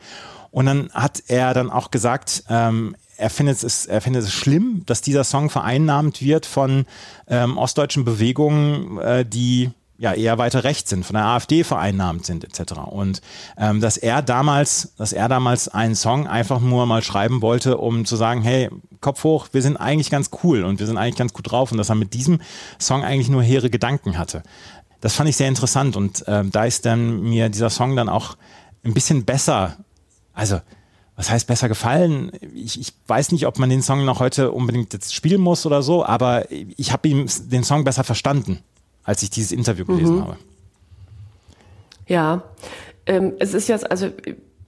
Und dann hat er dann auch gesagt, ähm, er findet es, er findet es schlimm, dass dieser Song vereinnahmt wird von ähm, ostdeutschen Bewegungen, äh, die ja eher weiter rechts sind, von der AfD vereinnahmt sind etc. Und ähm, dass er damals, dass er damals einen Song einfach nur mal schreiben wollte, um zu sagen, hey, Kopf hoch, wir sind eigentlich ganz cool und wir sind eigentlich ganz gut drauf und dass er mit diesem Song eigentlich nur hehre Gedanken hatte. Das fand ich sehr interessant und ähm, da ist dann mir dieser Song dann auch ein bisschen besser, also was heißt besser gefallen? Ich, ich weiß nicht, ob man den Song noch heute unbedingt jetzt spielen muss oder so, aber ich habe ihm den Song besser verstanden als ich dieses Interview gelesen mhm. habe. Ja, ähm, es ist jetzt, also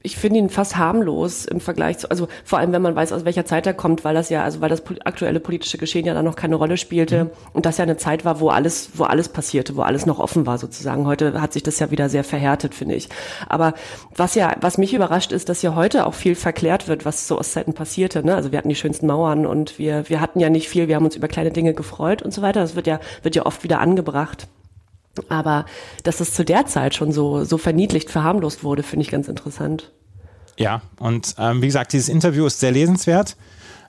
ich finde ihn fast harmlos im Vergleich zu, also vor allem wenn man weiß, aus welcher Zeit er kommt, weil das ja, also weil das aktuelle politische Geschehen ja da noch keine Rolle spielte mhm. und das ja eine Zeit war, wo alles, wo alles passierte, wo alles noch offen war sozusagen. Heute hat sich das ja wieder sehr verhärtet, finde ich. Aber was ja, was mich überrascht ist, dass ja heute auch viel verklärt wird, was zu Ostzeiten passierte. Ne? Also wir hatten die schönsten Mauern und wir, wir hatten ja nicht viel, wir haben uns über kleine Dinge gefreut und so weiter. Das wird ja, wird ja oft wieder angebracht. Aber dass es zu der Zeit schon so, so verniedlicht, verharmlost wurde, finde ich ganz interessant. Ja, und ähm, wie gesagt, dieses Interview ist sehr lesenswert.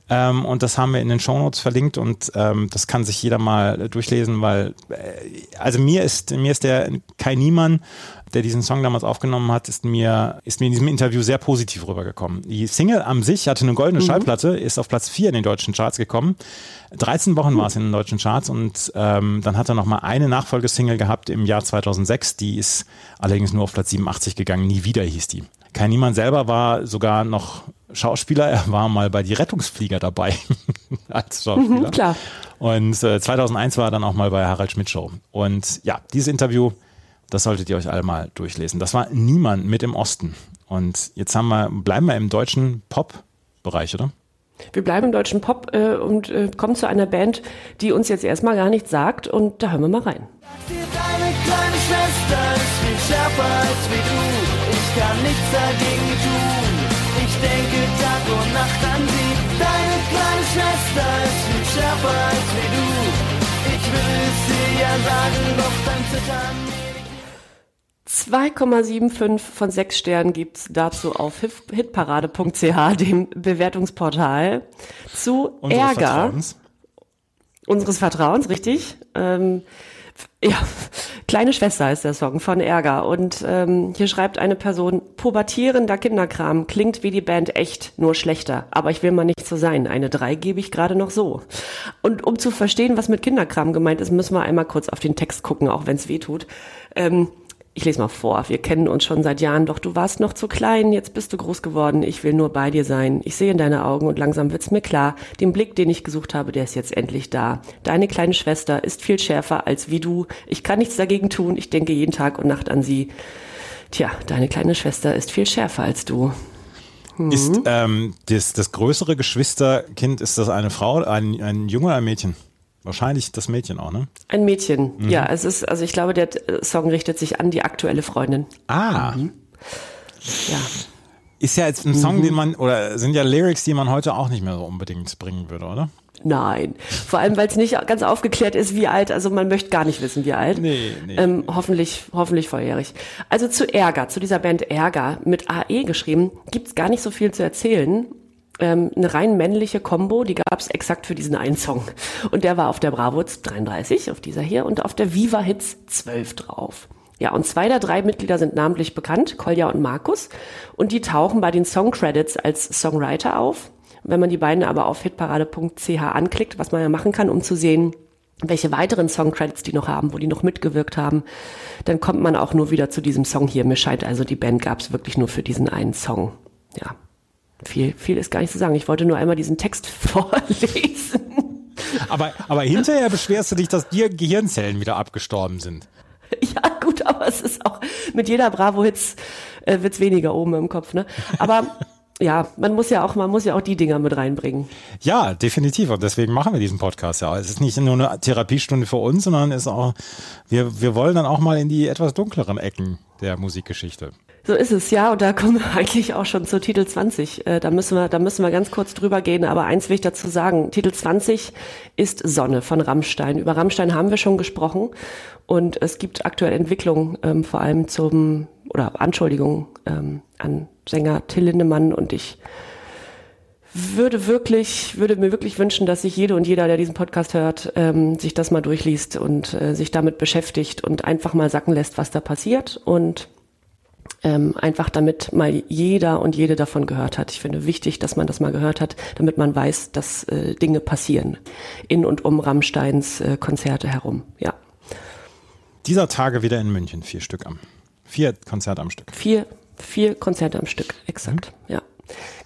Ähm, und das haben wir in den Shownotes verlinkt und ähm, das kann sich jeder mal durchlesen, weil äh, also mir ist mir ist der Kai Niemann, der diesen Song damals aufgenommen hat, ist mir ist mir in diesem Interview sehr positiv rübergekommen. Die Single an sich hatte eine goldene mhm. Schallplatte, ist auf Platz 4 in den deutschen Charts gekommen. 13 Wochen war es in den deutschen Charts und ähm, dann hat er noch mal eine Nachfolgesingle gehabt im Jahr 2006, die ist allerdings nur auf Platz 87 gegangen, nie wieder hieß die. Kai Niemann selber war sogar noch Schauspieler, er war mal bei die Rettungsflieger dabei als Schauspieler. Mhm, klar. Und äh, 2001 war er dann auch mal bei Harald Schmidt Show. Und ja, dieses Interview, das solltet ihr euch alle mal durchlesen. Das war niemand mit im Osten. Und jetzt haben wir, bleiben wir im deutschen Pop-Bereich, oder? Wir bleiben im deutschen Pop äh, und äh, kommen zu einer Band, die uns jetzt erstmal gar nichts sagt und da hören wir mal rein. Deine kleine Schwester ist viel schärfer als wie du. Ich kann nichts dagegen tun. Denke Tag und Nacht an sie. Deine kleine Schwester ist viel schärfer als wie du. Ich will es dir ja sagen, doch dein Zittern 2,75 von 6 Sternen gibt's dazu auf hitparade.ch, dem Bewertungsportal, zu Unseres Ärger. Vertrauens. Unseres Vertrauens, richtig. Ähm, ja, kleine Schwester ist der Song von Ärger. Und ähm, hier schreibt eine Person, pubertierender Kinderkram klingt wie die Band echt, nur schlechter. Aber ich will mal nicht so sein. Eine 3 gebe ich gerade noch so. Und um zu verstehen, was mit Kinderkram gemeint ist, müssen wir einmal kurz auf den Text gucken, auch wenn es weh tut. Ähm, ich lese mal vor, wir kennen uns schon seit Jahren, doch du warst noch zu klein, jetzt bist du groß geworden, ich will nur bei dir sein. Ich sehe in deine Augen und langsam wird's mir klar, den Blick, den ich gesucht habe, der ist jetzt endlich da. Deine kleine Schwester ist viel schärfer als wie du. Ich kann nichts dagegen tun, ich denke jeden Tag und Nacht an sie. Tja, deine kleine Schwester ist viel schärfer als du. Mhm. Ist ähm, das, das größere Geschwisterkind, ist das eine Frau, ein, ein Junge ein Mädchen? Wahrscheinlich das Mädchen auch, ne? Ein Mädchen, mhm. ja. Es ist, also ich glaube, der Song richtet sich an die aktuelle Freundin. Ah. Mhm. Ja. Ist ja jetzt ein Song, mhm. den man, oder sind ja Lyrics, die man heute auch nicht mehr so unbedingt bringen würde, oder? Nein. Vor allem, weil es nicht ganz aufgeklärt ist, wie alt. Also man möchte gar nicht wissen, wie alt. Nee, nee. Ähm, hoffentlich, hoffentlich volljährig. Also zu Ärger, zu dieser Band Ärger mit AE geschrieben, gibt's gar nicht so viel zu erzählen ähm, eine rein männliche Combo, die gab es exakt für diesen einen Song. Und der war auf der Bravo 33, auf dieser hier, und auf der Viva Hits 12 drauf. Ja, und zwei der drei Mitglieder sind namentlich bekannt, Kolja und Markus, und die tauchen bei den Song Credits als Songwriter auf. Wenn man die beiden aber auf hitparade.ch anklickt, was man ja machen kann, um zu sehen, welche weiteren Songcredits die noch haben, wo die noch mitgewirkt haben, dann kommt man auch nur wieder zu diesem Song hier. Mir scheint also, die Band gab es wirklich nur für diesen einen Song. Ja, viel, viel ist gar nicht zu sagen. Ich wollte nur einmal diesen Text vorlesen. Aber, aber hinterher beschwerst du dich, dass dir Gehirnzellen wieder abgestorben sind. Ja, gut, aber es ist auch mit jeder Bravo-Hits äh, wird's weniger oben im Kopf, ne? Aber ja, man muss ja auch, man muss ja auch die Dinger mit reinbringen. Ja, definitiv. Und deswegen machen wir diesen Podcast ja. Es ist nicht nur eine Therapiestunde für uns, sondern ist auch, wir, wir wollen dann auch mal in die etwas dunkleren Ecken der Musikgeschichte. So ist es, ja. Und da kommen wir eigentlich auch schon zu Titel 20. Äh, da müssen wir, da müssen wir ganz kurz drüber gehen. Aber eins will ich dazu sagen. Titel 20 ist Sonne von Rammstein. Über Rammstein haben wir schon gesprochen. Und es gibt aktuell Entwicklungen, ähm, vor allem zum, oder Anschuldigungen ähm, an Sänger Till Lindemann. Und ich würde wirklich, würde mir wirklich wünschen, dass sich jede und jeder, der diesen Podcast hört, ähm, sich das mal durchliest und äh, sich damit beschäftigt und einfach mal sacken lässt, was da passiert. Und ähm, einfach damit mal jeder und jede davon gehört hat. Ich finde wichtig, dass man das mal gehört hat, damit man weiß, dass äh, Dinge passieren in und um Rammsteins äh, Konzerte herum. Ja. Dieser Tage wieder in München, vier Stück am, vier Konzerte am Stück. Vier, vier Konzerte am Stück, exakt, mhm. ja.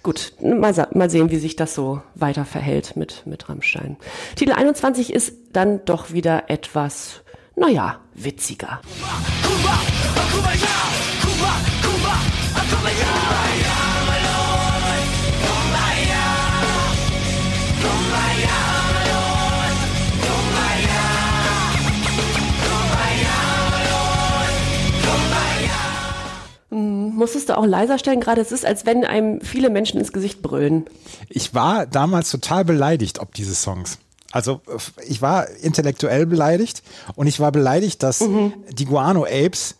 Gut, mal, mal sehen, wie sich das so weiter verhält mit, mit Rammstein. Titel 21 ist dann doch wieder etwas, naja, witziger. Kuba, Kuba, Kuba, ja! Musstest du auch leiser stellen gerade? Es ist, als wenn einem viele Menschen ins Gesicht brüllen. Ich war damals total beleidigt ob diese Songs. Also ich war intellektuell beleidigt und ich war beleidigt, dass mhm. die Guano Apes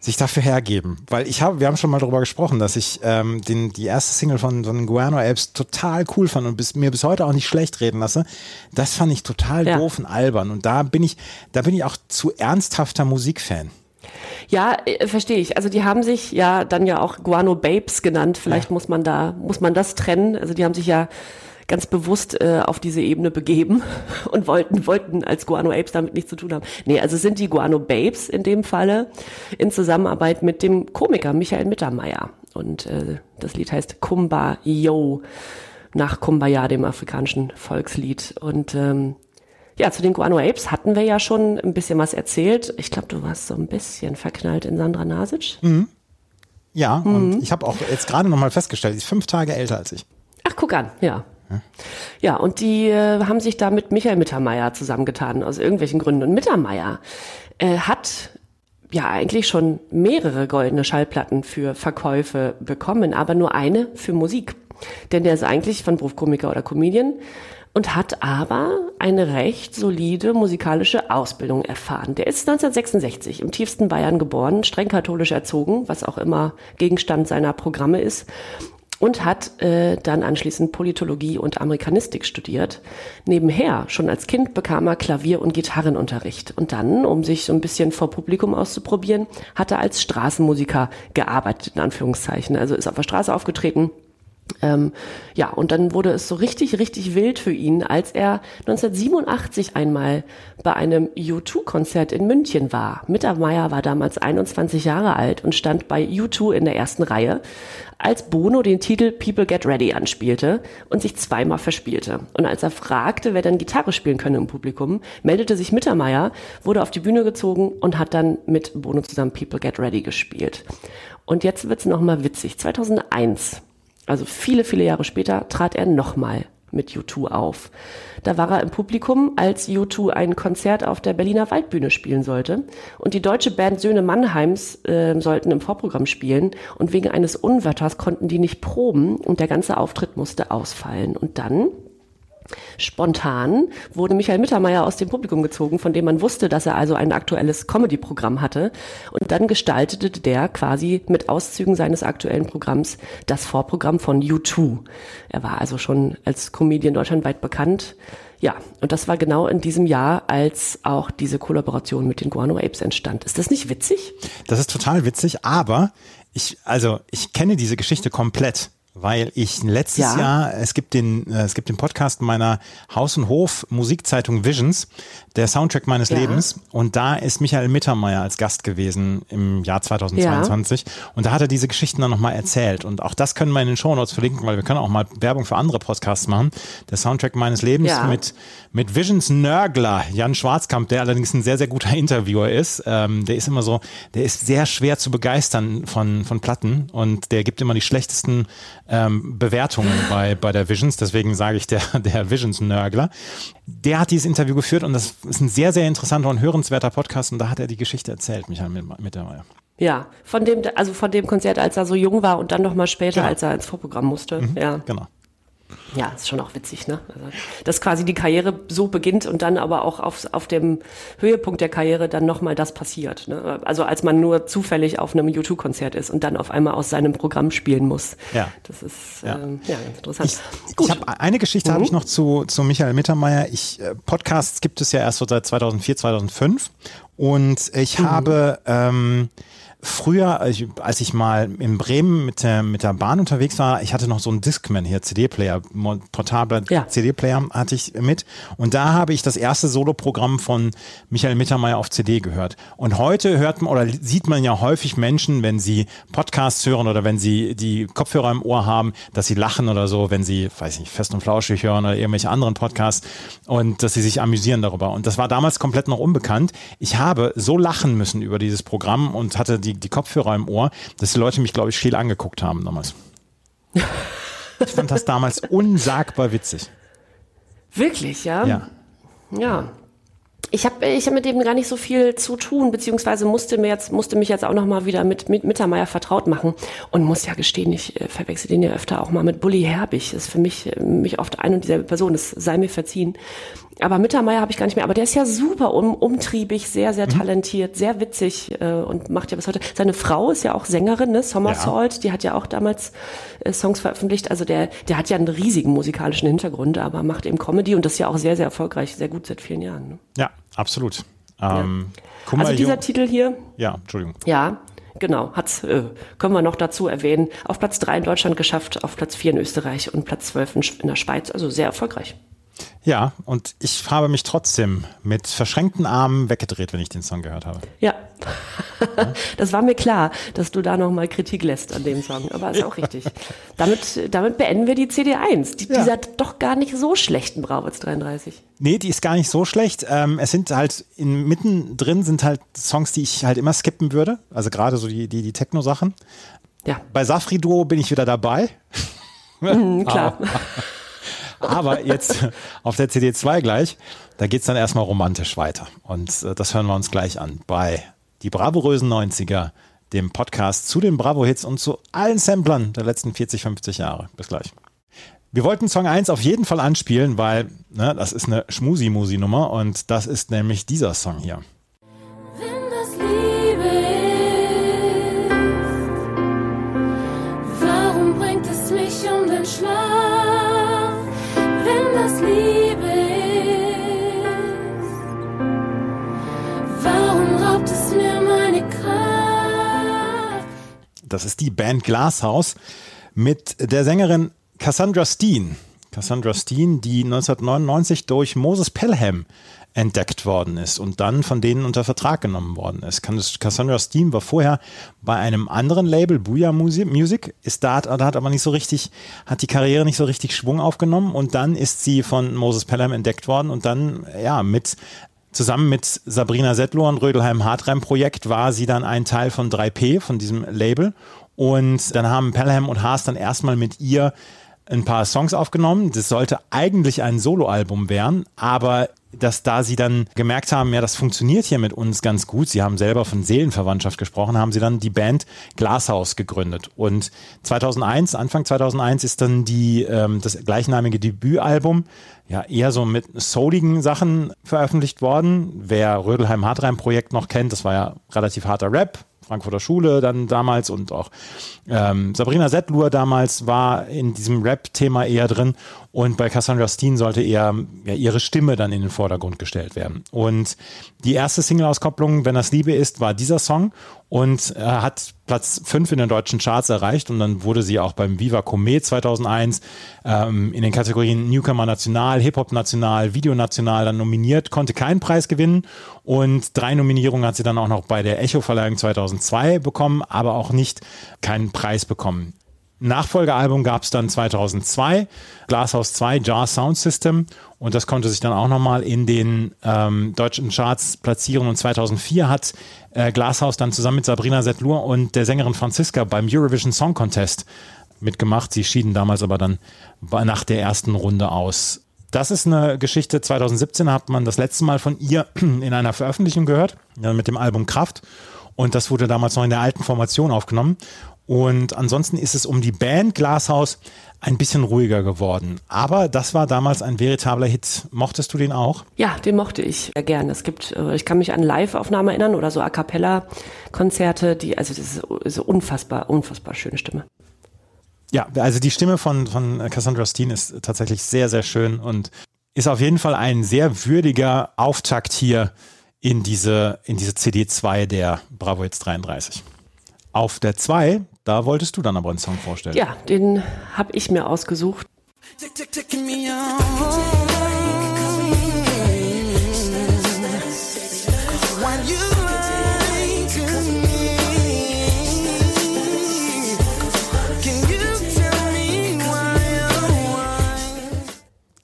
sich dafür hergeben. Weil ich habe, wir haben schon mal darüber gesprochen, dass ich ähm, den, die erste Single von den Guano Apes total cool fand und bis, mir bis heute auch nicht schlecht reden lasse. Das fand ich total ja. doof und albern. Und da bin ich, da bin ich auch zu ernsthafter Musikfan. Ja, äh, verstehe ich. Also die haben sich ja dann ja auch Guano Babes genannt. Vielleicht ja. muss man da, muss man das trennen. Also die haben sich ja ganz bewusst äh, auf diese Ebene begeben und wollten, wollten als Guano Apes damit nichts zu tun haben. Nee, also sind die Guano Babes in dem Falle in Zusammenarbeit mit dem Komiker Michael Mittermeier. Und äh, das Lied heißt Kumba Yo nach Kumbaya, dem afrikanischen Volkslied. Und ähm, ja, zu den Guano Apes hatten wir ja schon ein bisschen was erzählt. Ich glaube, du warst so ein bisschen verknallt in Sandra Nasic. Mhm. Ja, mhm. und ich habe auch jetzt gerade noch mal festgestellt, sie ist fünf Tage älter als ich. Ach, guck an, ja. Ja, und die äh, haben sich da mit Michael Mittermeier zusammengetan, aus irgendwelchen Gründen. Und Mittermeier äh, hat ja eigentlich schon mehrere goldene Schallplatten für Verkäufe bekommen, aber nur eine für Musik. Denn der ist eigentlich von Berufskomiker oder Comedian und hat aber eine recht solide musikalische Ausbildung erfahren. Der ist 1966 im tiefsten Bayern geboren, streng katholisch erzogen, was auch immer Gegenstand seiner Programme ist und hat äh, dann anschließend Politologie und Amerikanistik studiert. Nebenher, schon als Kind, bekam er Klavier- und Gitarrenunterricht. Und dann, um sich so ein bisschen vor Publikum auszuprobieren, hat er als Straßenmusiker gearbeitet, in Anführungszeichen. Also ist auf der Straße aufgetreten, ähm, ja, und dann wurde es so richtig, richtig wild für ihn, als er 1987 einmal bei einem U2-Konzert in München war. Mittermeier war damals 21 Jahre alt und stand bei U2 in der ersten Reihe, als Bono den Titel People Get Ready anspielte und sich zweimal verspielte. Und als er fragte, wer dann Gitarre spielen könne im Publikum, meldete sich Mittermeier, wurde auf die Bühne gezogen und hat dann mit Bono zusammen People Get Ready gespielt. Und jetzt wird's noch mal witzig. 2001 also viele, viele Jahre später trat er nochmal mit U2 auf. Da war er im Publikum, als U2 ein Konzert auf der Berliner Waldbühne spielen sollte. Und die deutsche Band Söhne Mannheims äh, sollten im Vorprogramm spielen. Und wegen eines Unwetters konnten die nicht proben und der ganze Auftritt musste ausfallen. Und dann Spontan wurde Michael Mittermeier aus dem Publikum gezogen, von dem man wusste, dass er also ein aktuelles Comedy-Programm hatte. Und dann gestaltete der quasi mit Auszügen seines aktuellen Programms das Vorprogramm von U2. Er war also schon als Comedian deutschlandweit bekannt. Ja, und das war genau in diesem Jahr, als auch diese Kollaboration mit den Guano Apes entstand. Ist das nicht witzig? Das ist total witzig, aber ich, also ich kenne diese Geschichte komplett weil ich letztes ja. Jahr, es gibt den, äh, es gibt den Podcast meiner Haus- und Hof-Musikzeitung Visions, der Soundtrack meines ja. Lebens. Und da ist Michael Mittermeier als Gast gewesen im Jahr 2022. Ja. Und da hat er diese Geschichten dann nochmal erzählt. Und auch das können wir in den Show Notes verlinken, weil wir können auch mal Werbung für andere Podcasts machen. Der Soundtrack meines Lebens mit, mit Visions Nörgler, Jan Schwarzkamp, der allerdings ein sehr, sehr guter Interviewer ist. Ähm, der ist immer so, der ist sehr schwer zu begeistern von, von Platten und der gibt immer die schlechtesten ähm, Bewertungen bei, bei der Visions, deswegen sage ich der, der Visions-Nörgler. Der hat dieses Interview geführt und das ist ein sehr, sehr interessanter und hörenswerter Podcast und da hat er die Geschichte erzählt, Michael Mittermeier. Ja, von dem, also von dem Konzert, als er so jung war und dann nochmal später, genau. als er ins Vorprogramm musste. Mhm, ja. Genau. Ja, ist schon auch witzig, ne? Also, dass quasi die Karriere so beginnt und dann aber auch auf, auf dem Höhepunkt der Karriere dann nochmal das passiert. Ne? Also als man nur zufällig auf einem YouTube-Konzert ist und dann auf einmal aus seinem Programm spielen muss. Ja. Das ist ja, ähm, ja ganz interessant. Ich, Gut. ich habe eine Geschichte mhm. habe ich noch zu, zu Michael Mittermeier. Ich, äh, Podcasts gibt es ja erst so seit 2004, 2005 und ich mhm. habe ähm, früher, als ich mal in Bremen mit der, mit der Bahn unterwegs war, ich hatte noch so einen Discman hier, CD-Player, portabler ja. CD-Player hatte ich mit. Und da habe ich das erste Soloprogramm von Michael Mittermeier auf CD gehört. Und heute hört man oder sieht man ja häufig Menschen, wenn sie Podcasts hören oder wenn sie die Kopfhörer im Ohr haben, dass sie lachen oder so, wenn sie, weiß nicht, fest und flauschig hören oder irgendwelche anderen Podcasts und dass sie sich amüsieren darüber. Und das war damals komplett noch unbekannt. Ich habe so lachen müssen über dieses Programm und hatte die die, die Kopfhörer im Ohr, dass die Leute mich, glaube ich, viel angeguckt haben damals. ich fand das damals unsagbar witzig. Wirklich, ja? Ja. Ja. Ich habe ich hab mit dem gar nicht so viel zu tun, beziehungsweise musste, mir jetzt, musste mich jetzt auch noch mal wieder mit, mit Mittermeier vertraut machen und muss ja gestehen, ich äh, verwechsel den ja öfter auch mal mit Bully Herbig. Das ist für mich, äh, mich oft ein und dieselbe Person, das sei mir verziehen. Aber Mittermeier habe ich gar nicht mehr. Aber der ist ja super um, umtriebig, sehr, sehr talentiert, sehr witzig äh, und macht ja bis heute. Seine Frau ist ja auch Sängerin, ne? Summer Ja. Die hat ja auch damals äh, Songs veröffentlicht. Also der, der hat ja einen riesigen musikalischen Hintergrund, aber macht eben Comedy und das ist ja auch sehr, sehr erfolgreich, sehr gut seit vielen Jahren. Ne? Ja, absolut. Ähm, Kummer Also dieser Jung- Titel hier, Ja, Entschuldigung. ja, genau, hat's, äh, können wir noch dazu erwähnen, auf Platz 3 in Deutschland geschafft, auf Platz 4 in Österreich und Platz 12 in, in der Schweiz, also sehr erfolgreich. Ja, und ich habe mich trotzdem mit verschränkten Armen weggedreht, wenn ich den Song gehört habe. Ja, das war mir klar, dass du da nochmal Kritik lässt an dem Song, aber ist auch richtig. Damit, damit beenden wir die CD1, die, Ja. dieser doch gar nicht so schlechten Brauwitz 33. Nee, die ist gar nicht so schlecht. Ähm, es sind halt in, mittendrin sind halt Songs, die ich halt immer skippen würde. Also gerade so die, die, die Techno-Sachen. Ja, Bei Safri Duo bin ich wieder dabei. mhm, klar. Aber jetzt auf der CD2 gleich, da geht's dann erstmal romantisch weiter. Und äh, das hören wir uns gleich an bei Die bravourösen 90er, dem Podcast zu den Bravo-Hits und zu allen Samplern der letzten 40, 50 Jahre. Bis gleich. Wir wollten Song 1 auf jeden Fall anspielen, weil ne, das ist eine Schmusi-Musi-Nummer und das ist nämlich dieser Song hier. Das ist die Band Glasshouse mit der Sängerin Cassandra Steen. Cassandra Steen, die 1999 durch Moses Pelham entdeckt worden ist und dann von denen unter Vertrag genommen worden ist. Cassandra Steen war vorher bei einem anderen Label, Booyah Musi- Music, ist da, da hat aber nicht so richtig, hat die Karriere nicht so richtig Schwung aufgenommen und dann ist sie von Moses Pelham entdeckt worden und dann, ja, mit Zusammen mit Sabrina Settler und Rödelheim Hartreim Projekt war sie dann ein Teil von 3P, von diesem Label. Und dann haben Pelham und Haas dann erstmal mit ihr ein paar Songs aufgenommen. Das sollte eigentlich ein Soloalbum werden, aber dass da sie dann gemerkt haben, ja, das funktioniert hier mit uns ganz gut. Sie haben selber von Seelenverwandtschaft gesprochen, haben sie dann die Band Glashaus gegründet. Und 2001, Anfang 2001 ist dann die, ähm, das gleichnamige Debütalbum ja eher so mit souligen Sachen veröffentlicht worden. Wer Rödelheim Hartreim Projekt noch kennt, das war ja relativ harter Rap. Frankfurter Schule dann damals und auch ähm, Sabrina Settlur damals war in diesem Rap-Thema eher drin und bei Cassandra Steen sollte eher ja, ihre Stimme dann in den Vordergrund gestellt werden. Und die erste Single-Auskopplung, Wenn das Liebe ist, war dieser Song und äh, hat Platz 5 in den deutschen Charts erreicht und dann wurde sie auch beim Viva Comet 2001 ähm, in den Kategorien Newcomer National, Hip-Hop National, Video National dann nominiert, konnte keinen Preis gewinnen und drei Nominierungen hat sie dann auch noch bei der Echo-Verleihung 2002 bekommen, aber auch nicht keinen Preis bekommen. Nachfolgealbum gab es dann 2002, Glasshouse 2, Jar Sound System und das konnte sich dann auch nochmal in den ähm, deutschen Charts platzieren und 2004 hat äh, Glasshouse dann zusammen mit Sabrina Setlur und der Sängerin Franziska beim Eurovision Song Contest mitgemacht. Sie schieden damals aber dann nach der ersten Runde aus. Das ist eine Geschichte, 2017 hat man das letzte Mal von ihr in einer Veröffentlichung gehört, mit dem Album Kraft. Und das wurde damals noch in der alten Formation aufgenommen. Und ansonsten ist es um die Band Glashaus ein bisschen ruhiger geworden. Aber das war damals ein veritabler Hit. Mochtest du den auch? Ja, den mochte ich sehr gern. Es gibt, äh, ich kann mich an Live-Aufnahmen erinnern oder so A Cappella-Konzerte, die, also das ist so unfassbar, unfassbar schöne Stimme. Ja, also die Stimme von, von Cassandra Steen ist tatsächlich sehr, sehr schön und ist auf jeden Fall ein sehr würdiger Auftakt hier in diese, in diese CD2 der Bravo Hits 33. Auf der 2, da wolltest du dann aber einen Song vorstellen. Ja, den habe ich mir ausgesucht. Tick, tick, me on. Oh?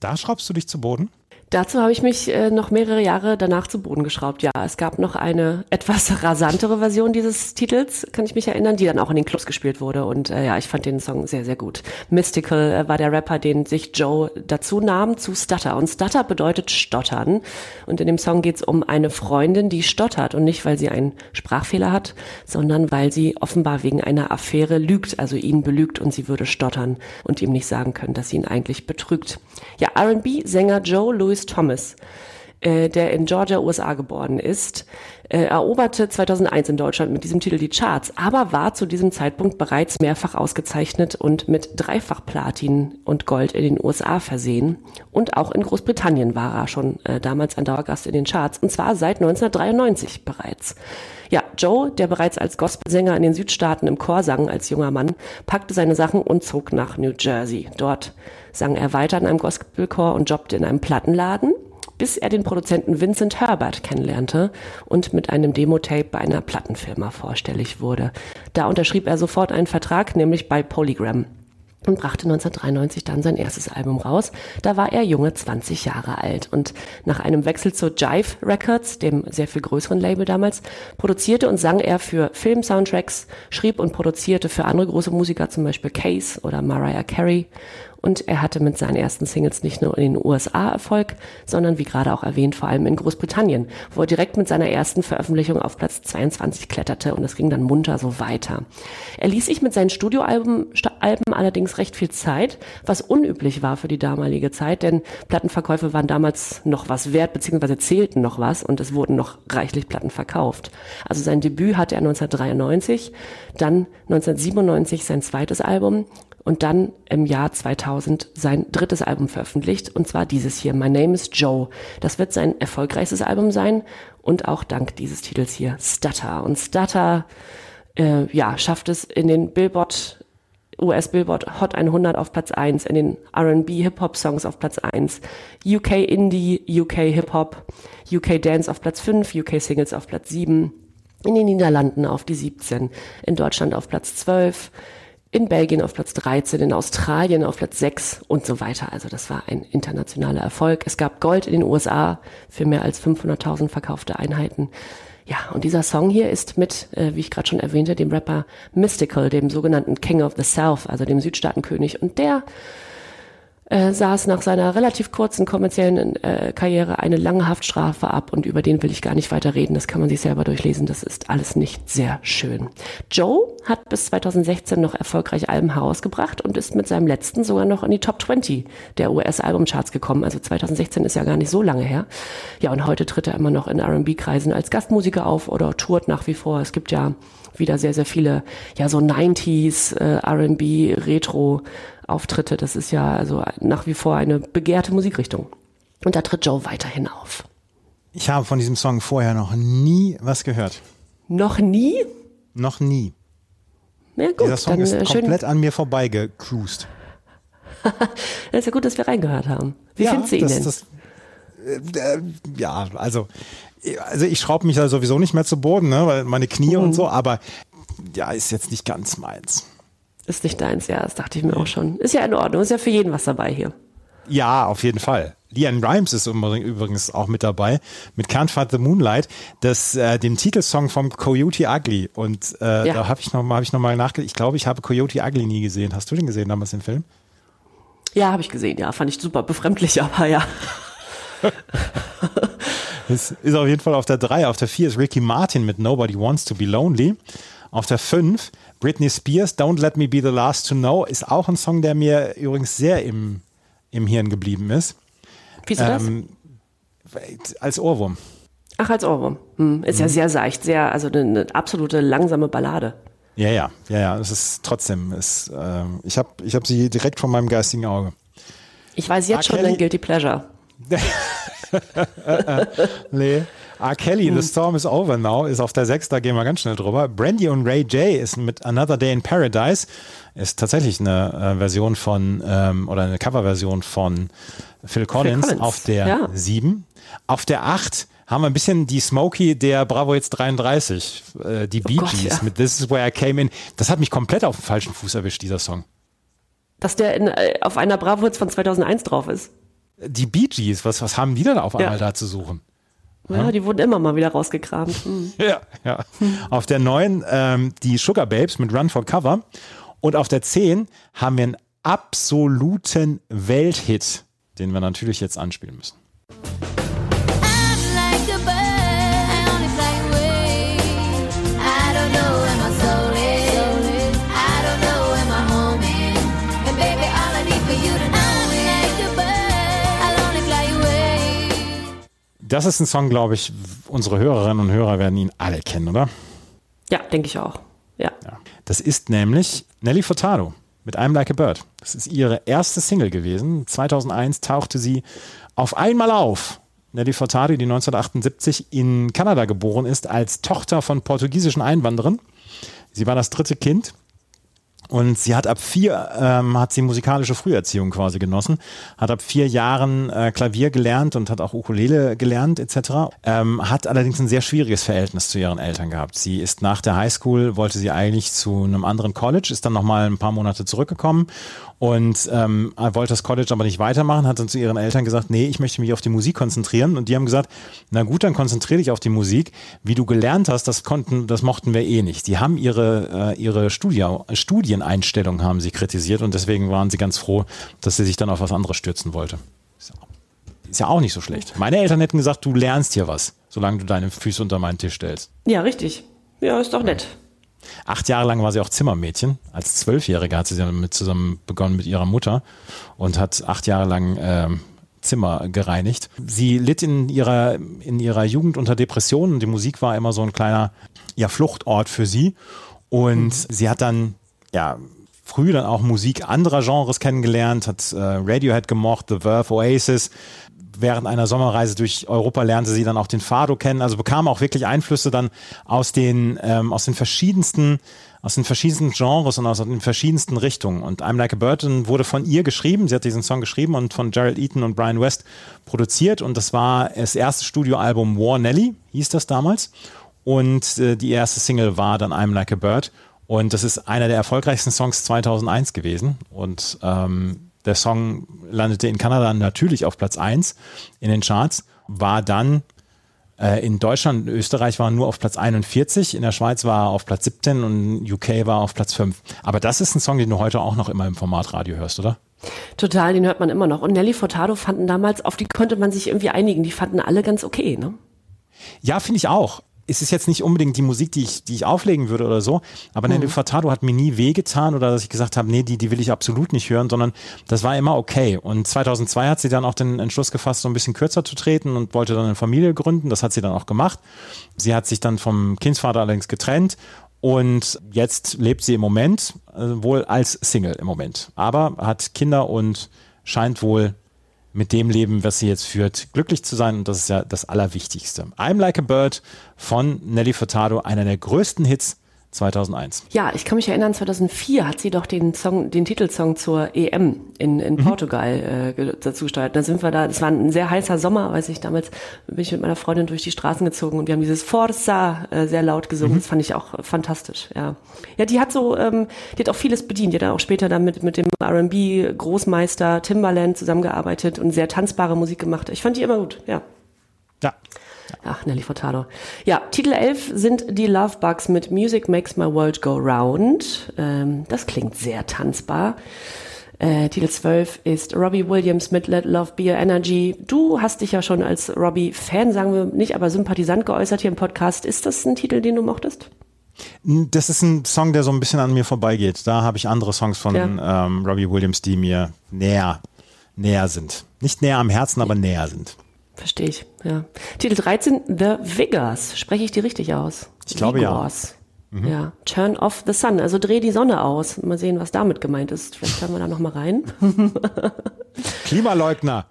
Da schraubst du dich zu Boden? Dazu habe ich mich äh, noch mehrere Jahre danach zu Boden geschraubt. Ja, es gab noch eine etwas rasantere Version dieses Titels, kann ich mich erinnern, die dann auch in den Clubs gespielt wurde. Und äh, ja, ich fand den Song sehr, sehr gut. Mystical äh, war der Rapper, den sich Joe dazu nahm zu Stutter. Und Stutter bedeutet Stottern. Und in dem Song geht es um eine Freundin, die stottert. Und nicht, weil sie einen Sprachfehler hat, sondern weil sie offenbar wegen einer Affäre lügt, also ihn belügt und sie würde stottern und ihm nicht sagen können, dass sie ihn eigentlich betrügt. Ja, R&B-Sänger Joe Louis Louis Thomas, äh, der in Georgia, USA geboren ist, äh, eroberte 2001 in Deutschland mit diesem Titel die Charts, aber war zu diesem Zeitpunkt bereits mehrfach ausgezeichnet und mit dreifach Platin und Gold in den USA versehen. Und auch in Großbritannien war er schon äh, damals ein Dauergast in den Charts, und zwar seit 1993 bereits. Ja, Joe, der bereits als Gospelsänger in den Südstaaten im Chor sang als junger Mann, packte seine Sachen und zog nach New Jersey. Dort sang er weiter in einem Gospelchor und jobbte in einem Plattenladen bis er den Produzenten Vincent Herbert kennenlernte und mit einem Demo-Tape bei einer Plattenfirma vorstellig wurde. Da unterschrieb er sofort einen Vertrag, nämlich bei Polygram und brachte 1993 dann sein erstes Album raus. Da war er junge 20 Jahre alt und nach einem Wechsel zu Jive Records, dem sehr viel größeren Label damals, produzierte und sang er für Film-Soundtracks, schrieb und produzierte für andere große Musiker, zum Beispiel Case oder Mariah Carey und er hatte mit seinen ersten Singles nicht nur in den USA Erfolg, sondern wie gerade auch erwähnt, vor allem in Großbritannien, wo er direkt mit seiner ersten Veröffentlichung auf Platz 22 kletterte und es ging dann munter so weiter. Er ließ sich mit seinen Studioalben Alben allerdings recht viel Zeit, was unüblich war für die damalige Zeit, denn Plattenverkäufe waren damals noch was wert, beziehungsweise zählten noch was und es wurden noch reichlich Platten verkauft. Also sein Debüt hatte er 1993, dann 1997 sein zweites Album und dann im Jahr 2000 sein drittes Album veröffentlicht und zwar dieses hier, My Name is Joe. Das wird sein erfolgreichstes Album sein und auch dank dieses Titels hier, Stutter. Und Stutter, äh, ja, schafft es in den Billboard US Billboard Hot 100 auf Platz 1, in den R&B Hip Hop Songs auf Platz 1, UK Indie, UK Hip Hop, UK Dance auf Platz 5, UK Singles auf Platz 7, in den Niederlanden auf die 17, in Deutschland auf Platz 12, in Belgien auf Platz 13, in Australien auf Platz 6 und so weiter. Also das war ein internationaler Erfolg. Es gab Gold in den USA für mehr als 500.000 verkaufte Einheiten. Ja, und dieser Song hier ist mit, äh, wie ich gerade schon erwähnte, dem Rapper Mystical, dem sogenannten King of the South, also dem Südstaatenkönig. Und der äh, saß nach seiner relativ kurzen kommerziellen äh, Karriere eine lange Haftstrafe ab und über den will ich gar nicht weiter reden. Das kann man sich selber durchlesen. Das ist alles nicht sehr schön. Joe hat bis 2016 noch erfolgreich Alben herausgebracht und ist mit seinem letzten sogar noch in die Top 20 der US-Albumcharts gekommen. Also 2016 ist ja gar nicht so lange her. Ja, und heute tritt er immer noch in R&B-Kreisen als Gastmusiker auf oder tourt nach wie vor. Es gibt ja wieder sehr, sehr viele, ja, so 90s, äh, R&B, Retro Auftritte. Das ist ja also nach wie vor eine begehrte Musikrichtung. Und da tritt Joe weiterhin auf. Ich habe von diesem Song vorher noch nie was gehört. Noch nie? Noch nie. Ja, gut, Dieser Song dann, ist äh, komplett an mir vorbeigecruised. Das ist ja gut, dass wir reingehört haben. Wie ja, findest du ihn das, denn? Das, äh, äh, ja, also, also ich schraube mich da sowieso nicht mehr zu Boden, ne, weil meine Knie Mhm. und so, aber ja, ist jetzt nicht ganz meins. ist nicht deins, ja, das dachte ich mir auch schon. Ist ja in Ordnung, ist ja für jeden was dabei hier. Ja, auf jeden Fall. Leanne Rimes ist übrigens auch mit dabei, mit Can't Fight the Moonlight, das, äh, dem Titelsong vom Coyote Ugly. Und äh, Ja. da habe ich noch mal, hab ich noch mal nachgedacht. Ich glaube, ich habe Coyote Ugly nie gesehen. Hast du den gesehen damals, den Film? Ja, habe ich gesehen, ja, fand ich super befremdlich, aber ja. Es ist auf jeden Fall auf der 3. Auf der 4 ist Ricky Martin mit Nobody Wants to Be Lonely. Auf der 5 Britney Spears, Don't Let Me Be the Last to Know, ist auch ein Song, der mir übrigens sehr im, im Hirn geblieben ist. Wieso das? Ähm, als Ohrwurm. Ach, als Ohrwurm. Hm, ist Mhm. ja sehr seicht, sehr, also eine, eine absolute langsame Ballade. Ja, ja, ja, ja. Es ist trotzdem, es, ähm, ich habe ich hab sie direkt vor meinem geistigen Auge. Ich weiß jetzt R. schon Kelly- dein Guilty Pleasure. Nee. R. Kelly, The Storm is Over Now, ist auf der 6, da gehen wir ganz schnell drüber. Brandy und Ray J ist mit Another Day in Paradise, ist tatsächlich eine äh, Version von, ähm, oder eine Coverversion von Phil Collins, Collins, auf der ja. 7. Auf der 8 haben wir ein bisschen die Smokey der Bravo jetzt 33, äh, die Bee Gott, Gees ja. mit This is where I came in. Das hat mich komplett auf den falschen Fuß erwischt, dieser Song. Dass der in, äh, auf einer Bravo Hits von 2001 drauf ist. Die Bee Gees, was, was haben die denn auf Ja. einmal da zu suchen? Ja, die wurden immer mal wieder rausgekramt. Hm. Ja, ja. Auf der 9 ähm, die Sugar Babes mit Run for Cover. Und auf der 10 haben wir einen absoluten Welthit, den wir natürlich jetzt anspielen müssen. Das ist ein Song, glaube ich, unsere Hörerinnen und Hörer werden ihn alle kennen, oder? Ja, denke ich auch. Ja. Ja. Das ist nämlich Nelly Furtado mit I'm Like a Bird. Das ist ihre erste Single gewesen. 2001 tauchte sie auf einmal auf. Nelly Furtado, die 1978 in Kanada geboren ist, als Tochter von portugiesischen Einwanderern. Sie war das dritte Kind und sie hat ab vier, ähm, hat sie musikalische Früherziehung quasi genossen, hat ab vier Jahren äh, Klavier gelernt und hat auch Ukulele gelernt etc. Ähm, hat allerdings ein sehr schwieriges Verhältnis zu ihren Eltern gehabt. Sie ist nach der Highschool, wollte sie eigentlich zu einem anderen College, ist dann nochmal ein paar Monate zurückgekommen und ähm, wollte das College aber nicht weitermachen, hat dann zu ihren Eltern gesagt, nee, ich möchte mich auf die Musik konzentrieren und die haben gesagt, na gut, dann konzentriere dich auf die Musik. Wie du gelernt hast, das konnten, das mochten wir eh nicht. Die haben ihre, äh, ihre Studie, Studieneinstellung haben sie kritisiert und deswegen waren sie ganz froh, dass sie sich dann auf was anderes stürzen wollte. Ist ja auch nicht so schlecht. Meine Eltern hätten gesagt, du lernst hier was, solange du deine Füße unter meinen Tisch stellst. Ja, richtig. Ja, ist doch nett. Acht Jahre lang war sie auch Zimmermädchen. Als Zwölfjährige hat sie dann mit zusammen begonnen mit ihrer Mutter und hat acht Jahre lang ähm, Zimmer gereinigt. Sie litt in ihrer, in ihrer Jugend unter Depressionen die Musik war immer so ein kleiner ja, Fluchtort für sie. Und sie hat dann ja früh dann auch Musik anderer Genres kennengelernt, hat äh, Radiohead gemocht, The Verve, Oasis. Während einer Sommerreise durch Europa lernte sie dann auch den Fado kennen, also bekam auch wirklich Einflüsse dann aus den, ähm, aus den verschiedensten, aus den verschiedensten Genres und aus den verschiedensten Richtungen. Und I'm Like a Bird wurde von ihr geschrieben, sie hat diesen Song geschrieben und von Gerald Eaton und Brian West produziert und das war das erste Studioalbum War Nelly, hieß das damals. Und äh, die erste Single war dann I'm Like a Bird. Und das ist einer der erfolgreichsten Songs 2001 gewesen. Und ähm, der Song landete in Kanada natürlich auf Platz 1 in den Charts, war dann äh, in Deutschland und Österreich war nur auf Platz 41, in der Schweiz war er auf Platz 17 und UK war auf Platz 5. Aber das ist ein Song, den du heute auch noch immer im Format Radio hörst, oder? Total, den hört man immer noch. Und Nelly Furtado fanden damals, auf die konnte man sich irgendwie einigen. Die fanden alle ganz okay, ne? Ja, finde ich auch. Es ist jetzt nicht unbedingt die Musik, die ich, die ich auflegen würde oder so, aber Nelly Furtado hat mir nie wehgetan oder dass ich gesagt habe, nee, die, die will ich absolut nicht hören, sondern das war immer okay. Und 2002 hat sie dann auch den Entschluss gefasst, so ein bisschen kürzer zu treten und wollte dann eine Familie gründen. Das hat sie dann auch gemacht. Sie hat sich dann vom Kindsvater allerdings getrennt und jetzt lebt sie im Moment äh, wohl als Single im Moment, aber hat Kinder und scheint wohl mit dem Leben, was sie jetzt führt, glücklich zu sein. Und das ist ja das Allerwichtigste. I'm Like a Bird von Nelly Furtado, einer der größten Hits 2001. Ja, ich kann mich erinnern, 2004 hat sie doch den Song, den Titelsong zur EM in, in Portugal äh, dazu gesteuert. Da sind wir da, es war ein sehr heißer Sommer, weiß ich, damals bin ich mit meiner Freundin durch die Straßen gezogen und wir haben dieses Forza äh, sehr laut gesungen. Das fand ich auch äh, fantastisch, ja. Ja, die hat so, ähm, die hat auch vieles bedient. Die hat auch später dann mit, mit dem R&B Großmeister Timbaland zusammengearbeitet und sehr tanzbare Musik gemacht. Ich fand die immer gut. Ja. Ach, Nelly Furtado. Ja, Titel 11 sind die Love Bugs mit Music Makes My World Go Round. Ähm, das klingt sehr tanzbar. Äh, Titel 12 ist Robbie Williams mit Let Love Be Your Energy. Du hast dich ja schon als Robbie-Fan, sagen wir nicht, aber Sympathisant geäußert hier im Podcast. Ist das ein Titel, den du mochtest? Das ist ein Song, der so ein bisschen an mir vorbeigeht. Da habe ich andere Songs von Ja. ähm, Robbie Williams, die mir näher, näher sind. Nicht näher am Herzen, aber näher sind. Verstehe ich, ja. Titel 13, The Vigors. Spreche ich die richtig aus? Ich glaube, ja. Vigors. Ja. Turn off the sun, also dreh die Sonne aus. Mal sehen, was damit gemeint ist. Vielleicht hören wir da nochmal rein. Klimaleugner.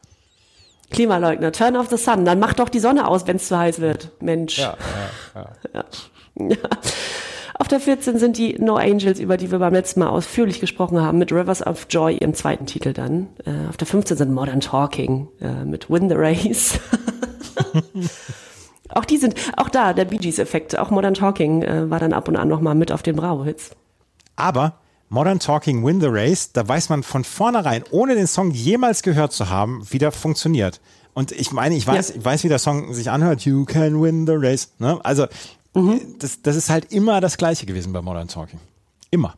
Klimaleugner, turn off the sun. Dann mach doch die Sonne aus, wenn es zu heiß wird. Mensch. Ja, Ja. Auf der 14 sind die No Angels, über die wir beim letzten Mal ausführlich gesprochen haben, mit Rivers of Joy, ihrem zweiten Titel dann. Äh, auf der 15 sind Modern Talking äh, mit Win the Race. auch die sind, auch da der Bee Gees-Effekt, auch Modern Talking äh, war dann ab und an nochmal mit auf den Bravo-Hits. Aber Modern Talking Win the Race, da weiß man von vornherein, ohne den Song jemals gehört zu haben, wie der funktioniert. Und ich meine, ich weiß, Ja. ich weiß, wie der Song sich anhört. You can win the race. Ne? Also, das, das ist halt immer das Gleiche gewesen bei Modern Talking. Immer.